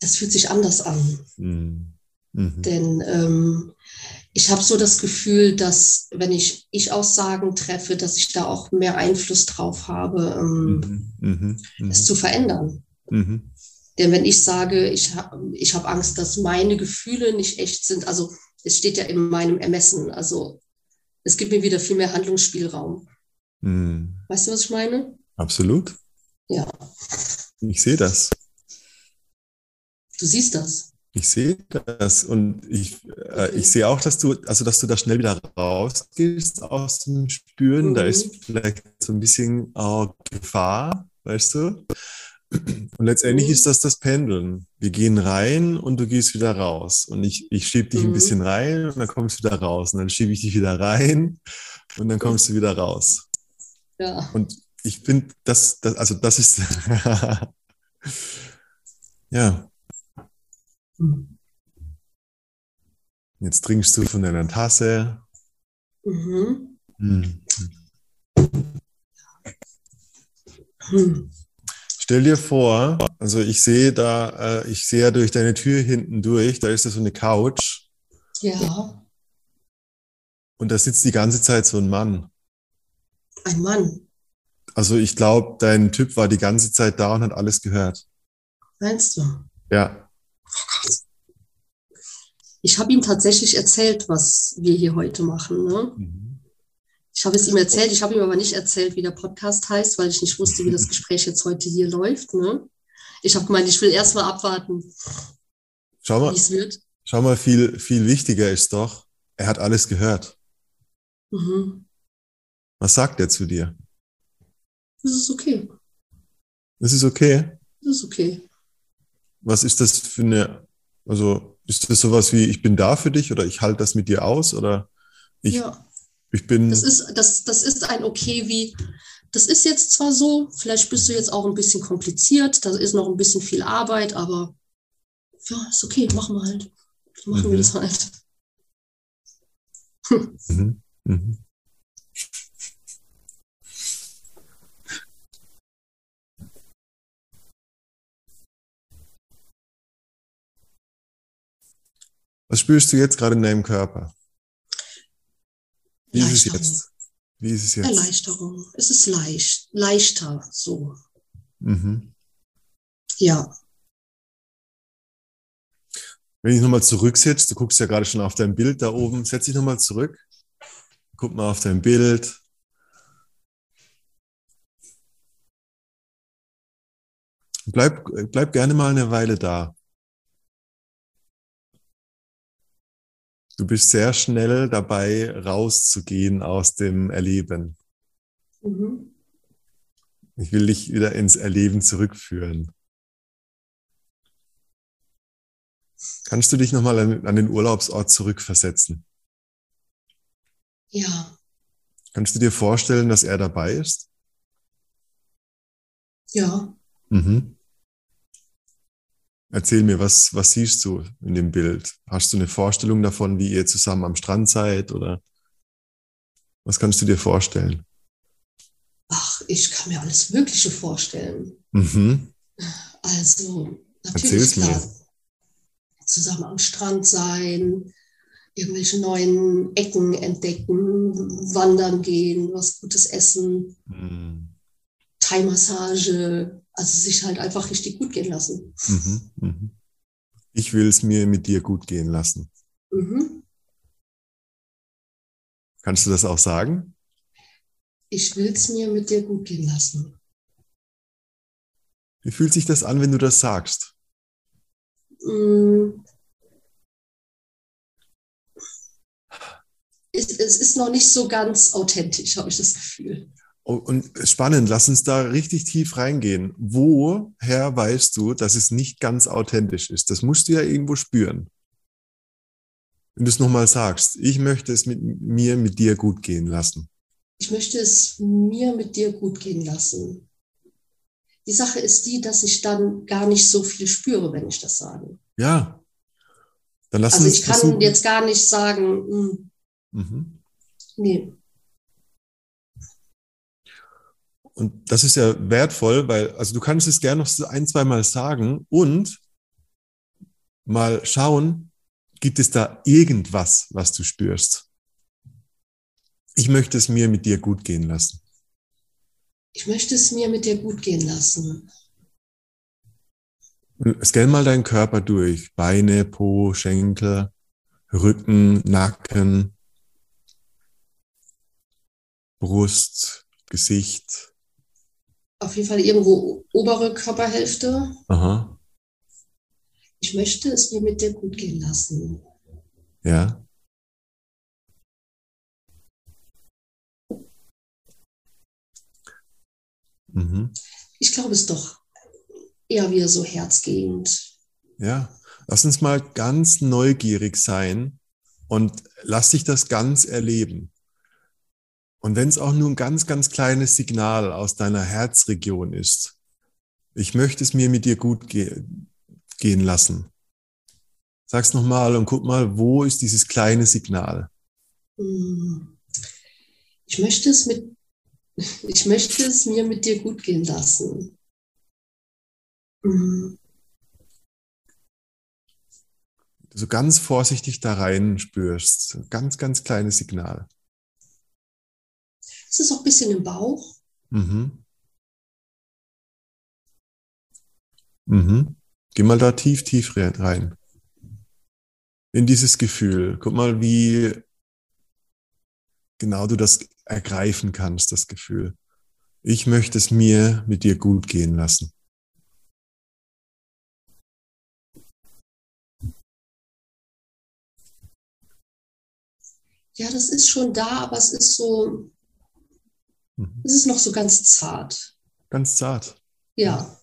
Das fühlt sich anders an. Mhm. Denn ähm, ich habe so das Gefühl, dass wenn ich Ich-Aussagen treffe, dass ich da auch mehr Einfluss drauf habe, ähm, mhm, mh, mh. es zu verändern. Mhm. Denn wenn ich sage, ich habe ich hab Angst, dass meine Gefühle nicht echt sind, also es steht ja in meinem Ermessen, also es gibt mir wieder viel mehr Handlungsspielraum. Mhm. Weißt du, was ich meine? Absolut. Ja. Ich sehe das. Du siehst das. Ich sehe das und ich, äh, ich sehe auch, dass du, also dass du da schnell wieder rausgehst aus dem Spüren. Mhm. Da ist vielleicht so ein bisschen auch Gefahr, weißt du? Und letztendlich mhm. ist das das Pendeln. Wir gehen rein und du gehst wieder raus. Und ich, ich schiebe dich mhm. ein bisschen rein und dann kommst du wieder raus. Und dann schiebe ich dich wieder rein und dann kommst du wieder raus. Ja. Und ich finde, das, das, also das ist, *laughs* ja. Jetzt trinkst du von deiner Tasse. Mhm. Mhm. Stell dir vor, also ich sehe da, äh, ich sehe ja durch deine Tür hinten durch, da ist da so eine Couch. Ja. Und da sitzt die ganze Zeit so ein Mann. Ein Mann. Also ich glaube, dein Typ war die ganze Zeit da und hat alles gehört. Meinst du? Ja. Ich habe ihm tatsächlich erzählt, was wir hier heute machen. Ne? Mhm. Ich habe es ihm erzählt, ich habe ihm aber nicht erzählt, wie der Podcast heißt, weil ich nicht wusste, wie das *laughs* Gespräch jetzt heute hier läuft. Ne? Ich habe gemeint, ich will erst mal abwarten, wie es wird. Schau mal, viel, viel wichtiger ist doch, er hat alles gehört. Mhm. Was sagt er zu dir? Das ist okay. Das ist okay? Das ist okay. Was ist das für eine, also ist das sowas wie, ich bin da für dich oder ich halte das mit dir aus oder ich, ja. ich bin. Das ist, das, das ist ein Okay wie, das ist jetzt zwar so, vielleicht bist du jetzt auch ein bisschen kompliziert, da ist noch ein bisschen viel Arbeit, aber ja, ist okay, machen wir halt. Machen mhm. wir das halt. Mhm. Mhm. Was spürst du jetzt gerade in deinem Körper? Wie ist es jetzt? Wie ist es jetzt? Erleichterung. Es ist leicht, leichter so. Mhm. Ja. Wenn ich nochmal zurücksetze, du guckst ja gerade schon auf dein Bild da oben, setz dich nochmal zurück. Guck mal auf dein Bild. Bleib, bleib gerne mal eine Weile da. Du bist sehr schnell dabei, rauszugehen aus dem Erleben. Mhm. Ich will dich wieder ins Erleben zurückführen. Kannst du dich nochmal an, an den Urlaubsort zurückversetzen? Ja. Kannst du dir vorstellen, dass er dabei ist? Ja. Mhm. Erzähl mir, was, was siehst du in dem Bild? Hast du eine Vorstellung davon, wie ihr zusammen am Strand seid oder was kannst du dir vorstellen? Ach, ich kann mir alles Mögliche vorstellen. Mhm. Also, natürlich klar, mir. zusammen am Strand sein, irgendwelche neuen Ecken entdecken, wandern gehen, was Gutes essen, mhm. Thai-Massage, also sich halt einfach richtig gut gehen lassen. Mhm, mhm. Ich will es mir mit dir gut gehen lassen. Mhm. Kannst du das auch sagen? Ich will es mir mit dir gut gehen lassen. Wie fühlt sich das an, wenn du das sagst? Es, es ist noch nicht so ganz authentisch, habe ich das Gefühl. Und spannend, lass uns da richtig tief reingehen. Woher weißt du, dass es nicht ganz authentisch ist? Das musst du ja irgendwo spüren. Wenn du es nochmal sagst, ich möchte es mit mir, mit dir gut gehen lassen. Ich möchte es mir mit dir gut gehen lassen. Die Sache ist die, dass ich dann gar nicht so viel spüre, wenn ich das sage. Ja. Dann lass also ich kann versuchen. jetzt gar nicht sagen, mh, hm, mhm. nee, Und das ist ja wertvoll, weil, also du kannst es gerne noch ein, zwei Mal sagen und mal schauen, gibt es da irgendwas, was du spürst? Ich möchte es mir mit dir gut gehen lassen. Ich möchte es mir mit dir gut gehen lassen. Scan mal deinen Körper durch. Beine, Po, Schenkel, Rücken, Nacken, Brust, Gesicht, auf jeden Fall irgendwo obere Körperhälfte. Aha. Ich möchte es mir mit dir gut gehen lassen. Ja. Mhm. Ich glaube es doch eher wieder so herzgehend. Ja, lass uns mal ganz neugierig sein und lass dich das ganz erleben. Und wenn es auch nur ein ganz, ganz kleines Signal aus deiner Herzregion ist, ich möchte es mir mit dir gut ge gehen lassen. Sag's nochmal und guck mal, wo ist dieses kleine Signal? Ich möchte es mit, *laughs* ich möchte es mir mit dir gut gehen lassen. So ganz vorsichtig da rein spürst, ganz, ganz kleines Signal. Es ist auch ein bisschen im Bauch. Mhm. Mhm. Geh mal da tief, tief rein. In dieses Gefühl. Guck mal, wie genau du das ergreifen kannst, das Gefühl. Ich möchte es mir mit dir gut gehen lassen. Ja, das ist schon da, aber es ist so, Mhm. Es ist noch so ganz zart. Ganz zart. Ja.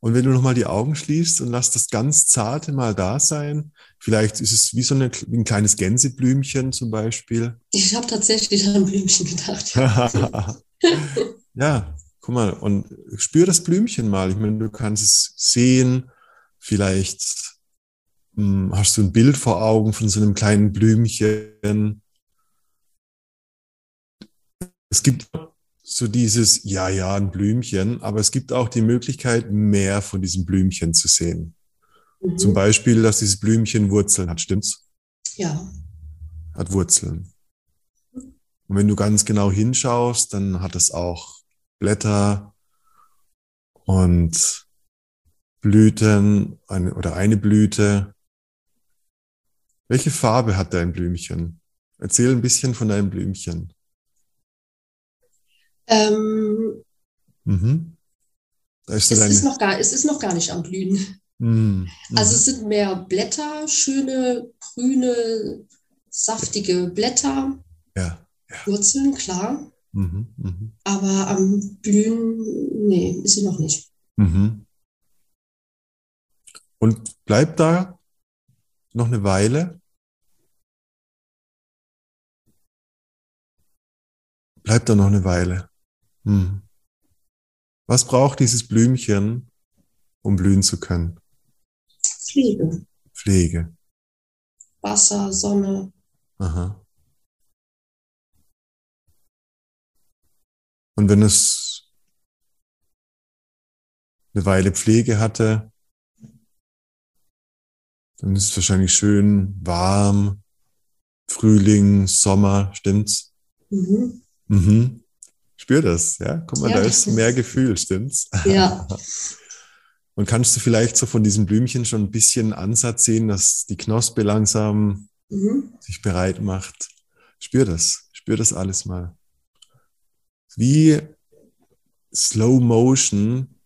Und wenn du nochmal die Augen schließt und lass das ganz Zarte mal da sein, vielleicht ist es wie so eine, wie ein kleines Gänseblümchen zum Beispiel. Ich habe tatsächlich an ein Blümchen gedacht. *laughs* *laughs* ja, guck mal, und spür das Blümchen mal. Ich meine, du kannst es sehen, vielleicht hm, hast du ein Bild vor Augen von so einem kleinen Blümchen. Es gibt so dieses, ja, ja, ein Blümchen, aber es gibt auch die Möglichkeit, mehr von diesem Blümchen zu sehen. Mhm. Zum Beispiel, dass dieses Blümchen Wurzeln hat, stimmt's? Ja. Hat Wurzeln. Und wenn du ganz genau hinschaust, dann hat es auch Blätter und Blüten eine, oder eine Blüte. Welche Farbe hat dein Blümchen? Erzähl ein bisschen von deinem Blümchen. Ähm, mhm. es, ist noch gar, es ist noch gar nicht am Blühen. Mhm. Also es sind mehr Blätter, schöne, grüne, saftige Blätter. Ja. ja. Wurzeln, klar. Mhm. Mhm. Aber am Blühen, nee, ist sie noch nicht. Mhm. Und bleibt da noch eine Weile? Bleibt da noch eine Weile? Hm. Was braucht dieses Blümchen, um blühen zu können? Pflege. Pflege. Wasser, Sonne. Aha. Und wenn es eine Weile Pflege hatte, dann ist es wahrscheinlich schön warm, Frühling, Sommer, stimmt's? Mhm. Mhm. Spür das, ja? Guck mal, ja, da ist mehr Gefühl, stimmt's? Ja. *laughs* *laughs* Und kannst du vielleicht so von diesem Blümchen schon ein bisschen Ansatz sehen, dass die Knospe langsam mhm. sich bereit macht? Spür das, spür das alles mal. Wie Slow Motion,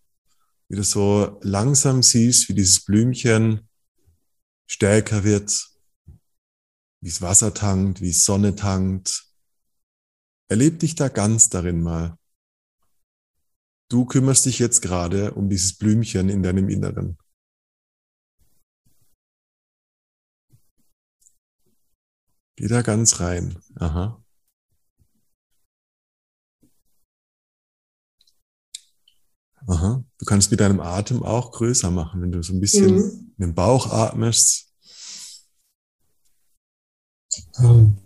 wie du so langsam siehst, wie dieses Blümchen stärker wird, wie es Wasser tankt, wie es Sonne tankt. Erleb dich da ganz darin mal. Du kümmerst dich jetzt gerade um dieses Blümchen in deinem Inneren. Geh da ganz rein. Aha. Aha. Du kannst mit deinem Atem auch größer machen, wenn du so ein bisschen mhm. in den Bauch atmest. Mhm.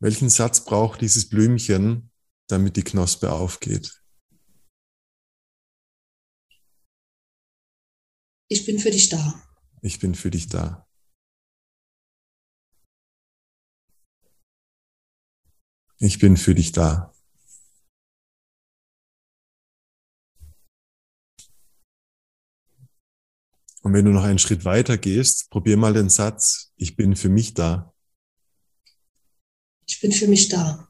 Welchen Satz braucht dieses Blümchen, damit die Knospe aufgeht? Ich bin für dich da. Ich bin für dich da. Ich bin für dich da. Und wenn du noch einen Schritt weiter gehst, probier mal den Satz, ich bin für mich da. Ich bin für mich da.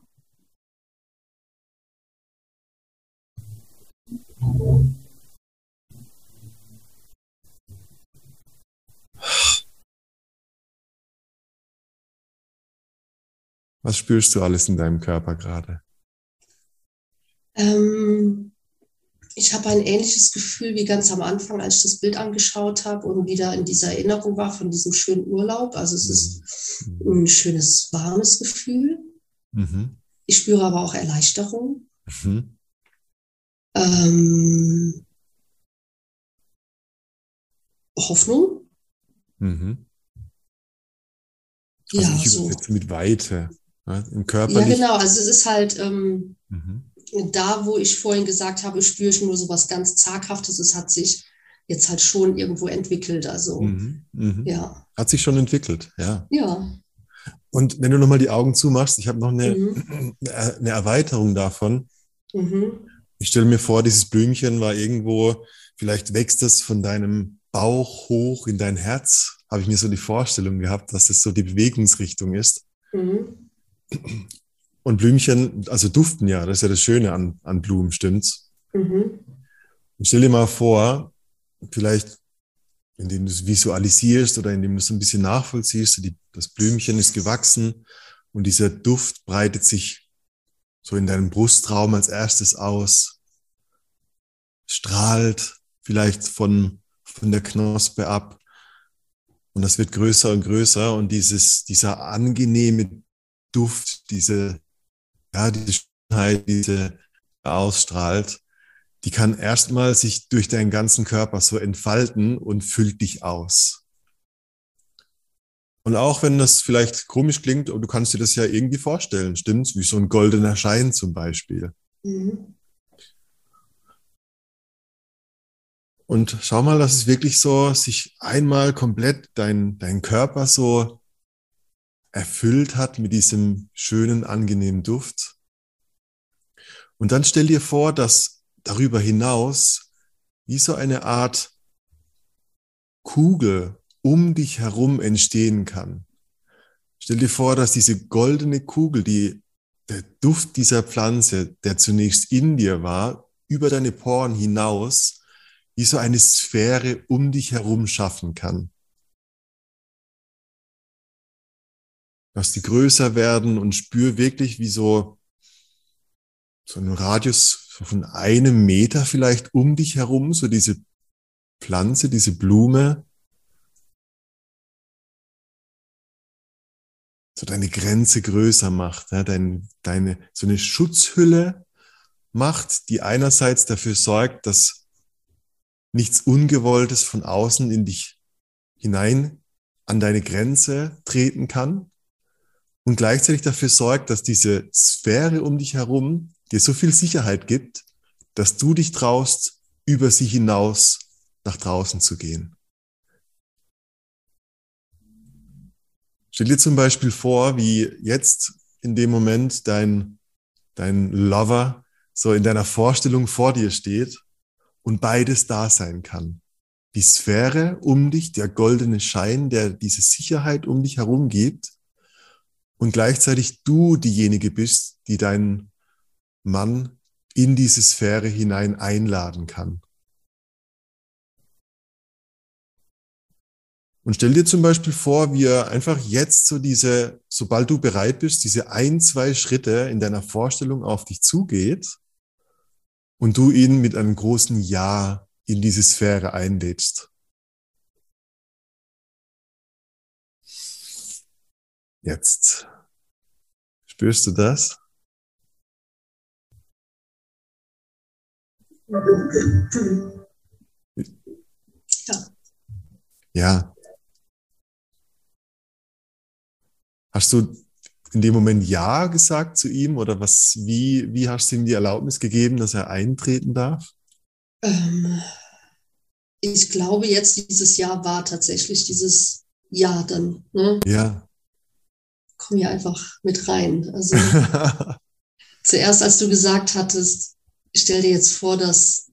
Was spürst du alles in deinem Körper gerade? Ähm, ich habe ein ähnliches Gefühl wie ganz am Anfang, als ich das Bild angeschaut habe und wieder in dieser Erinnerung war von diesem schönen Urlaub. Also es ist mhm. ein schönes, warmes Gefühl. Mhm. Ich spüre aber auch Erleichterung. Mhm. Ähm, Hoffnung. Mhm. Also ja, so. mit Weite. Ja, Im Körper. Ja, genau. Also es ist halt ähm, mhm da, wo ich vorhin gesagt habe, spüre ich nur so was ganz Zaghaftes, es hat sich jetzt halt schon irgendwo entwickelt. Also, mhm, mh. ja. Hat sich schon entwickelt, ja. Ja. Und wenn du nochmal die Augen zumachst, ich habe noch eine, mhm. *clears throat* eine Erweiterung davon. Mhm. Ich stelle mir vor, dieses Blümchen war irgendwo, vielleicht wächst es von deinem Bauch hoch in dein Herz. Habe ich mir so die Vorstellung gehabt, dass das so die Bewegungsrichtung ist. Mhm. Und Blümchen, also duften ja, das ist ja das Schöne an, an Blumen, stimmt's? Mhm. Stell dir mal vor, vielleicht indem du es visualisierst oder indem du es ein bisschen nachvollziehst, die, das Blümchen ist gewachsen und dieser Duft breitet sich so in deinem Brustraum als erstes aus, strahlt vielleicht von, von der Knospe ab und das wird größer und größer und dieses, dieser angenehme Duft, diese ja, diese Schönheit, diese ausstrahlt, die kann erstmal sich durch deinen ganzen Körper so entfalten und füllt dich aus. Und auch wenn das vielleicht komisch klingt, du kannst dir das ja irgendwie vorstellen, stimmt's? Wie so ein goldener Schein zum Beispiel. Mhm. Und schau mal, dass es wirklich so sich einmal komplett dein, dein Körper so erfüllt hat mit diesem schönen, angenehmen Duft. Und dann stell dir vor, dass darüber hinaus wie so eine Art Kugel um dich herum entstehen kann. Stell dir vor, dass diese goldene Kugel, die der Duft dieser Pflanze, der zunächst in dir war, über deine Poren hinaus, wie so eine Sphäre um dich herum schaffen kann. lass die größer werden und spür wirklich, wie so, so ein Radius von einem Meter vielleicht um dich herum, so diese Pflanze, diese Blume, so deine Grenze größer macht, ja, dein, deine, so eine Schutzhülle macht, die einerseits dafür sorgt, dass nichts Ungewolltes von außen in dich hinein an deine Grenze treten kann, und gleichzeitig dafür sorgt, dass diese Sphäre um dich herum dir so viel Sicherheit gibt, dass du dich traust, über sie hinaus nach draußen zu gehen. Stell dir zum Beispiel vor, wie jetzt in dem Moment dein, dein Lover so in deiner Vorstellung vor dir steht und beides da sein kann. Die Sphäre um dich, der goldene Schein, der diese Sicherheit um dich herum gibt und gleichzeitig du diejenige bist, die deinen Mann in diese Sphäre hinein einladen kann. Und stell dir zum Beispiel vor, wie er einfach jetzt so diese, sobald du bereit bist, diese ein, zwei Schritte in deiner Vorstellung auf dich zugeht und du ihn mit einem großen Ja in diese Sphäre einlädst. Jetzt. Spürst du das? Ja. Hast du in dem Moment Ja gesagt zu ihm oder was, wie, wie hast du ihm die Erlaubnis gegeben, dass er eintreten darf? Ähm, ich glaube, jetzt dieses Ja war tatsächlich dieses Ja dann. Ne? Ja. Komm hier einfach mit rein. Also *laughs* zuerst, als du gesagt hattest, stell dir jetzt vor, dass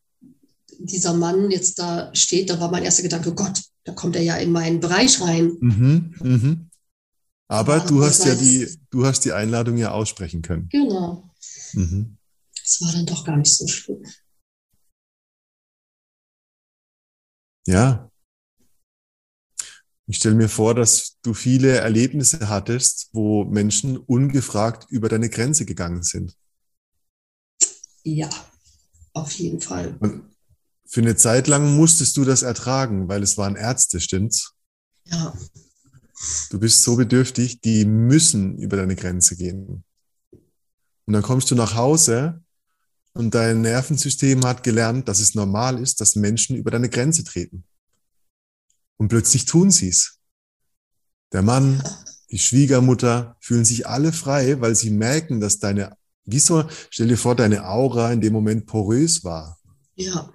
dieser Mann jetzt da steht, da war mein erster Gedanke, oh Gott, da kommt er ja in meinen Bereich rein. Mhm, mhm. Aber du hast ja die, du hast die Einladung ja aussprechen können. Genau. Mhm. Das war dann doch gar nicht so schlimm. Ja. Ich stelle mir vor, dass du viele Erlebnisse hattest, wo Menschen ungefragt über deine Grenze gegangen sind. Ja, auf jeden Fall. Und für eine Zeit lang musstest du das ertragen, weil es waren Ärzte, stimmt's? Ja. Du bist so bedürftig, die müssen über deine Grenze gehen. Und dann kommst du nach Hause und dein Nervensystem hat gelernt, dass es normal ist, dass Menschen über deine Grenze treten. Und plötzlich tun sie es. Der Mann, die Schwiegermutter fühlen sich alle frei, weil sie merken, dass deine, wieso, stell dir vor, deine Aura in dem Moment porös war. Ja.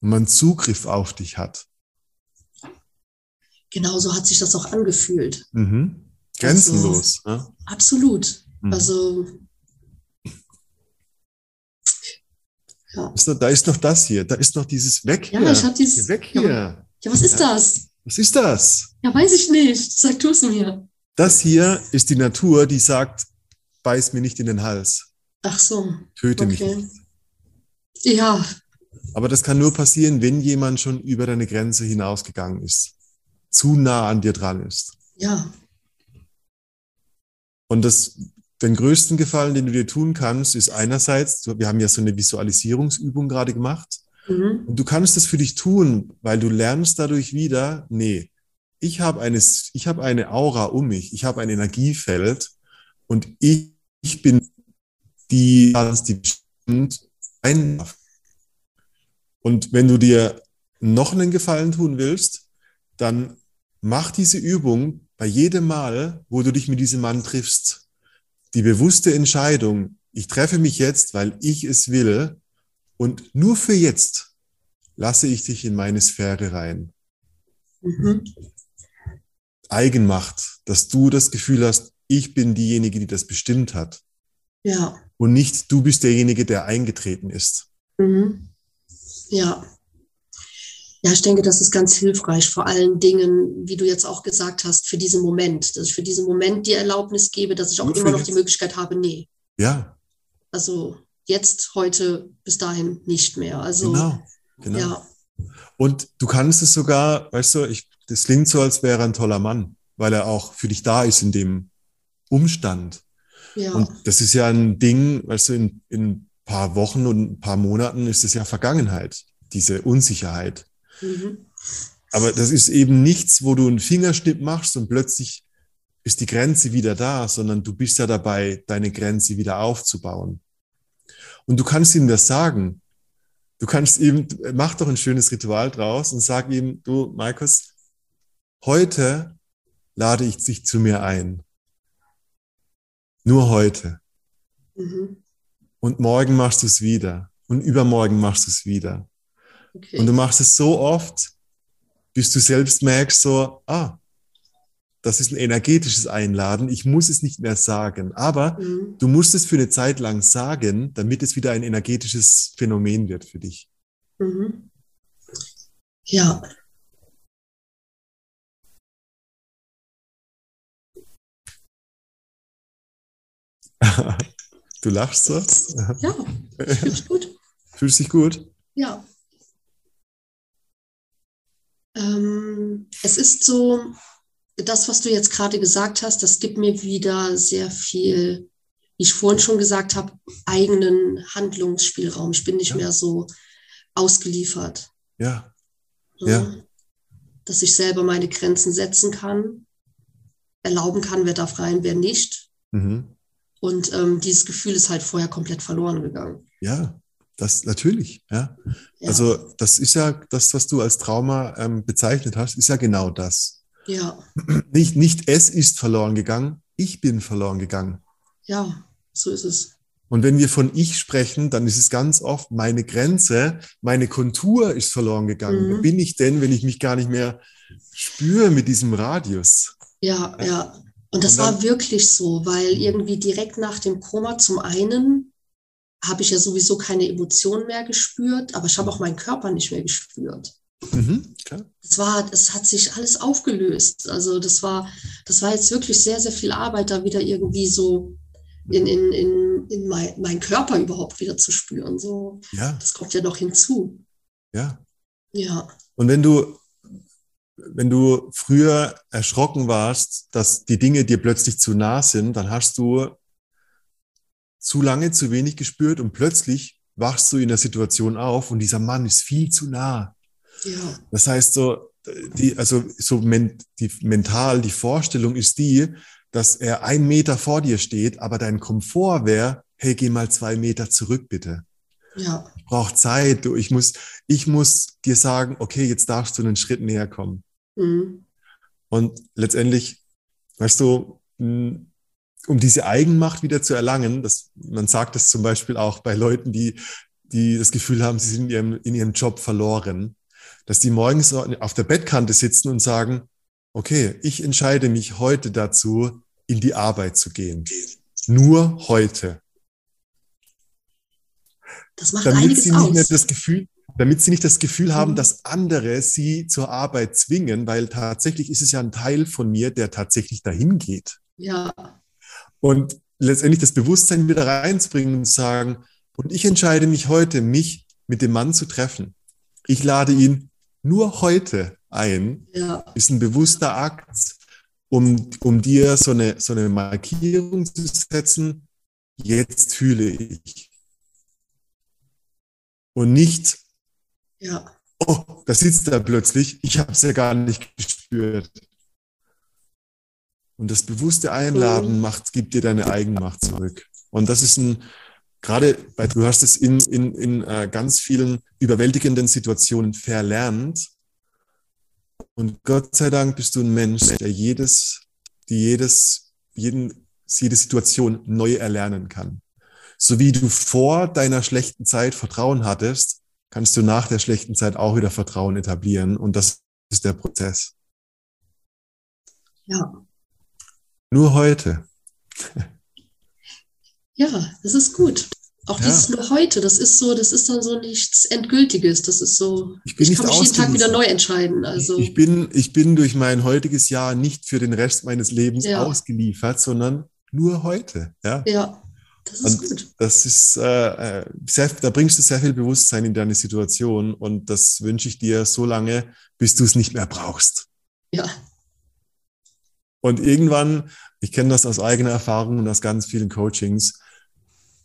Und man Zugriff auf dich hat genauso hat sich das auch angefühlt. Mhm. Grenzenlos. Also, ne? Absolut. Mhm. Also ja. Da ist noch das hier, da ist noch dieses Weg hier. Ja, ich habe dieses. Weg hier. Ja was ist das? Was ist das? Ja, weiß ich nicht. Sag du es mir. Das hier ist die Natur, die sagt, beiß mir nicht in den Hals. Ach so. Töte okay. mich nicht. Ja. Aber das kann nur passieren, wenn jemand schon über deine Grenze hinausgegangen ist zu nah an dir dran ist. Ja. Und das, den größten Gefallen, den du dir tun kannst, ist einerseits, wir haben ja so eine Visualisierungsübung gerade gemacht. Mhm. Und du kannst das für dich tun, weil du lernst dadurch wieder, nee, ich habe eine, ich habe eine Aura um mich, ich habe ein Energiefeld und ich, ich bin die, die bestimmt ein Und wenn du dir noch einen Gefallen tun willst, dann mach diese Übung bei jedem Mal, wo du dich mit diesem Mann triffst. Die bewusste Entscheidung, ich treffe mich jetzt, weil ich es will und nur für jetzt lasse ich dich in meine Sphäre rein. Mhm. Eigenmacht, dass du das Gefühl hast, ich bin diejenige, die das bestimmt hat. Ja. Und nicht du bist derjenige, der eingetreten ist. Mhm. Ja. Ja, ich denke, das ist ganz hilfreich, vor allen Dingen, wie du jetzt auch gesagt hast, für diesen Moment, dass ich für diesen Moment die Erlaubnis gebe, dass ich auch Gut immer noch die Möglichkeit habe, nee. Ja. Also jetzt, heute, bis dahin nicht mehr. Also, genau, genau. Ja. Und du kannst es sogar, weißt du, ich, das klingt so, als wäre er ein toller Mann, weil er auch für dich da ist in dem Umstand. Ja. Und das ist ja ein Ding, weißt du, in, in ein paar Wochen und ein paar Monaten ist es ja Vergangenheit, diese Unsicherheit. Mhm. Aber das ist eben nichts, wo du einen Fingerschnipp machst und plötzlich ist die Grenze wieder da, sondern du bist ja dabei, deine Grenze wieder aufzubauen. Und du kannst ihm das sagen. Du kannst ihm, mach doch ein schönes Ritual draus und sag ihm, du, Markus, heute lade ich dich zu mir ein. Nur heute. Mhm. Und morgen machst du es wieder. Und übermorgen machst du es wieder. Okay. Und du machst es so oft, bis du selbst merkst, so, ah, das ist ein energetisches Einladen. Ich muss es nicht mehr sagen. Aber mhm. du musst es für eine Zeit lang sagen, damit es wieder ein energetisches Phänomen wird für dich. Mhm. Ja. *laughs* du lachst so? Ja, fühlst gut. *laughs* Fühlst dich gut? Ja. Ähm, es ist so, das, was du jetzt gerade gesagt hast, das gibt mir wieder sehr viel, wie ich vorhin schon gesagt habe, eigenen Handlungsspielraum. Ich bin nicht ja. mehr so ausgeliefert. Ja. ja. Dass ich selber meine Grenzen setzen kann, erlauben kann, wer darf rein, wer nicht. Mhm. Und ähm, dieses Gefühl ist halt vorher komplett verloren gegangen. Ja, das natürlich, ja. ja. Also das ist ja das, was du als Trauma ähm, bezeichnet hast, ist ja genau das. Ja. Nicht, nicht es ist verloren gegangen, ich bin verloren gegangen. Ja, so ist es. Und wenn wir von ich sprechen, dann ist es ganz oft meine Grenze, meine Kontur ist verloren gegangen. Mhm. Wer bin ich denn, wenn ich mich gar nicht mehr spüre mit diesem Radius? Ja, ja. Und das Und dann, war wirklich so, weil irgendwie direkt nach dem Koma zum einen habe ich ja sowieso keine Emotionen mehr gespürt, aber ich habe auch meinen Körper nicht mehr gespürt. Mhm, das war, es hat sich alles aufgelöst. Also das war, das war jetzt wirklich sehr, sehr viel Arbeit, da wieder irgendwie so in, in, in, in mein, meinen Körper überhaupt wieder zu spüren. So, ja. Das kommt ja noch hinzu. Ja. Ja. Und wenn du, wenn du früher erschrocken warst, dass die Dinge dir plötzlich zu nah sind, dann hast du zu lange zu wenig gespürt und plötzlich wachst du in der Situation auf und dieser Mann ist viel zu nah. Ja. Das heißt so, die, also so men, die, mental, die Vorstellung ist die, dass er ein Meter vor dir steht, aber dein Komfort wäre, hey, geh mal zwei Meter zurück, bitte. Ja. Ich brauche Zeit. Du, ich muss, ich muss dir sagen, okay, jetzt darfst du einen Schritt näher kommen. Mhm. Und letztendlich, weißt du, hm, um diese Eigenmacht wieder zu erlangen, das, man sagt das zum Beispiel auch bei Leuten, die, die das Gefühl haben, sie sind in ihrem, in ihrem Job verloren dass die morgens auf der Bettkante sitzen und sagen, okay, ich entscheide mich heute dazu, in die Arbeit zu gehen. Nur heute. Das macht damit einiges sie nicht aus. das Gefühl, damit sie nicht das Gefühl haben, mhm. dass andere sie zur Arbeit zwingen, weil tatsächlich ist es ja ein Teil von mir, der tatsächlich dahin geht. Ja. Und letztendlich das Bewusstsein wieder reinzubringen und sagen, und ich entscheide mich heute, mich mit dem Mann zu treffen. Ich lade ihn nur heute ein, ja. ist ein bewusster Akt, um, um dir so eine, so eine Markierung zu setzen, jetzt fühle ich. Und nicht, ja. oh, da sitzt er plötzlich, ich habe es ja gar nicht gespürt. Und das bewusste Einladen mhm. macht, gibt dir deine Eigenmacht zurück. Und das ist ein, gerade weil du hast es in, in, in äh, ganz vielen überwältigenden Situationen verlernt. Und Gott sei Dank bist du ein Mensch, der jedes, die jedes, jeden, jede Situation neu erlernen kann. So wie du vor deiner schlechten Zeit Vertrauen hattest, kannst du nach der schlechten Zeit auch wieder Vertrauen etablieren. Und das ist der Prozess. Ja. Nur heute. *laughs* Ja, das ist gut. Auch ja. dieses nur heute, das ist so, das ist dann so nichts Endgültiges. Das ist so, ich, ich kann mich jeden Tag wieder neu entscheiden. Also. Ich, bin, ich bin durch mein heutiges Jahr nicht für den Rest meines Lebens ja. ausgeliefert, sondern nur heute. Ja, ja das ist und gut. Das ist, äh, äh, sehr, da bringst du sehr viel Bewusstsein in deine Situation und das wünsche ich dir so lange, bis du es nicht mehr brauchst. Ja. Und irgendwann, ich kenne das aus eigener Erfahrung und aus ganz vielen Coachings,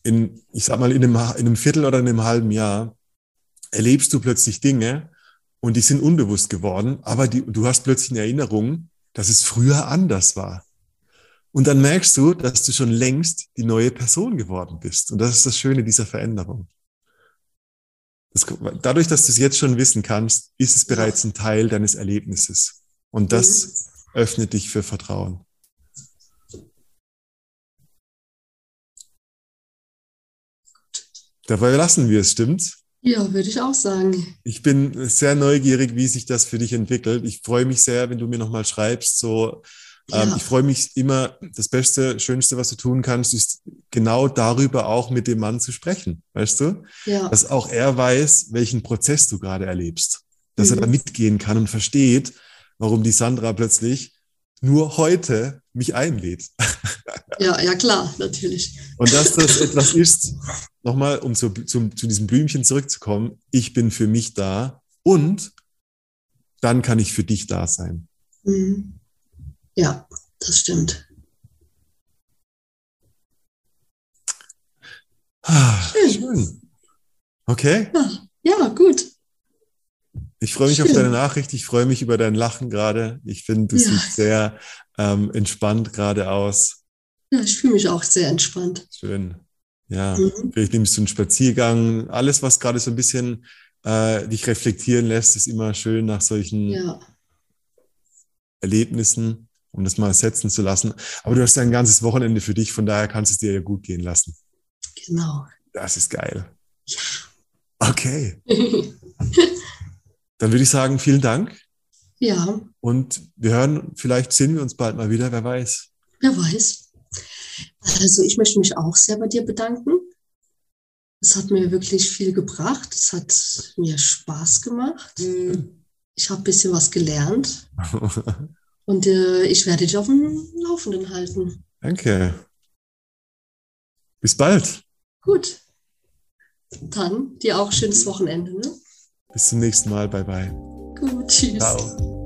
in, ich sag mal, in einem, in einem Viertel oder in einem halben Jahr erlebst du plötzlich Dinge und die sind unbewusst geworden, aber die, du hast plötzlich eine Erinnerung, dass es früher anders war. Und dann merkst du, dass du schon längst die neue Person geworden bist. Und das ist das Schöne dieser Veränderung. Das, dadurch, dass du es jetzt schon wissen kannst, ist es bereits ein Teil deines Erlebnisses. Und das mhm. öffnet dich für Vertrauen. Dabei lassen wir es, stimmt's? Ja, würde ich auch sagen. Ich bin sehr neugierig, wie sich das für dich entwickelt. Ich freue mich sehr, wenn du mir nochmal schreibst, so ähm, ja. ich freue mich immer, das Beste, Schönste, was du tun kannst, ist genau darüber auch mit dem Mann zu sprechen, weißt du? Ja. Dass auch er weiß, welchen Prozess du gerade erlebst. Dass mhm. er da mhm. mitgehen kann und versteht, warum die Sandra plötzlich nur heute mich einlädt. *laughs* Ja, ja klar, natürlich. Und dass *laughs* das etwas ist, nochmal, um zu, zu, zu diesem Blümchen zurückzukommen, ich bin für mich da und dann kann ich für dich da sein. Mhm. Ja, das stimmt. Ah, schön. schön. Okay. Ja, ja, gut. Ich freue mich schön. auf deine Nachricht. Ich freue mich über dein Lachen gerade. Ich finde, du ja. siehst sehr ähm, entspannt gerade aus. Ja, ich fühle mich auch sehr entspannt. Schön. Ja, mhm. vielleicht nimmst du einen Spaziergang. Alles, was gerade so ein bisschen äh, dich reflektieren lässt, ist immer schön nach solchen ja. Erlebnissen um das mal setzen zu lassen. Aber du hast ja ein ganzes Wochenende für dich, von daher kannst du es dir ja gut gehen lassen. Genau. Das ist geil. Ja. Okay. *laughs* Dann würde ich sagen, vielen Dank. Ja. Und wir hören, vielleicht sehen wir uns bald mal wieder, wer weiß. Wer weiß. Also ich möchte mich auch sehr bei dir bedanken. Es hat mir wirklich viel gebracht. Es hat mir Spaß gemacht. Mhm. Ich habe ein bisschen was gelernt. *laughs* Und äh, ich werde dich auf dem Laufenden halten. Danke. Bis bald. Gut. Dann dir auch schönes Wochenende. Ne? Bis zum nächsten Mal. Bye bye. Gut, tschüss. Ciao.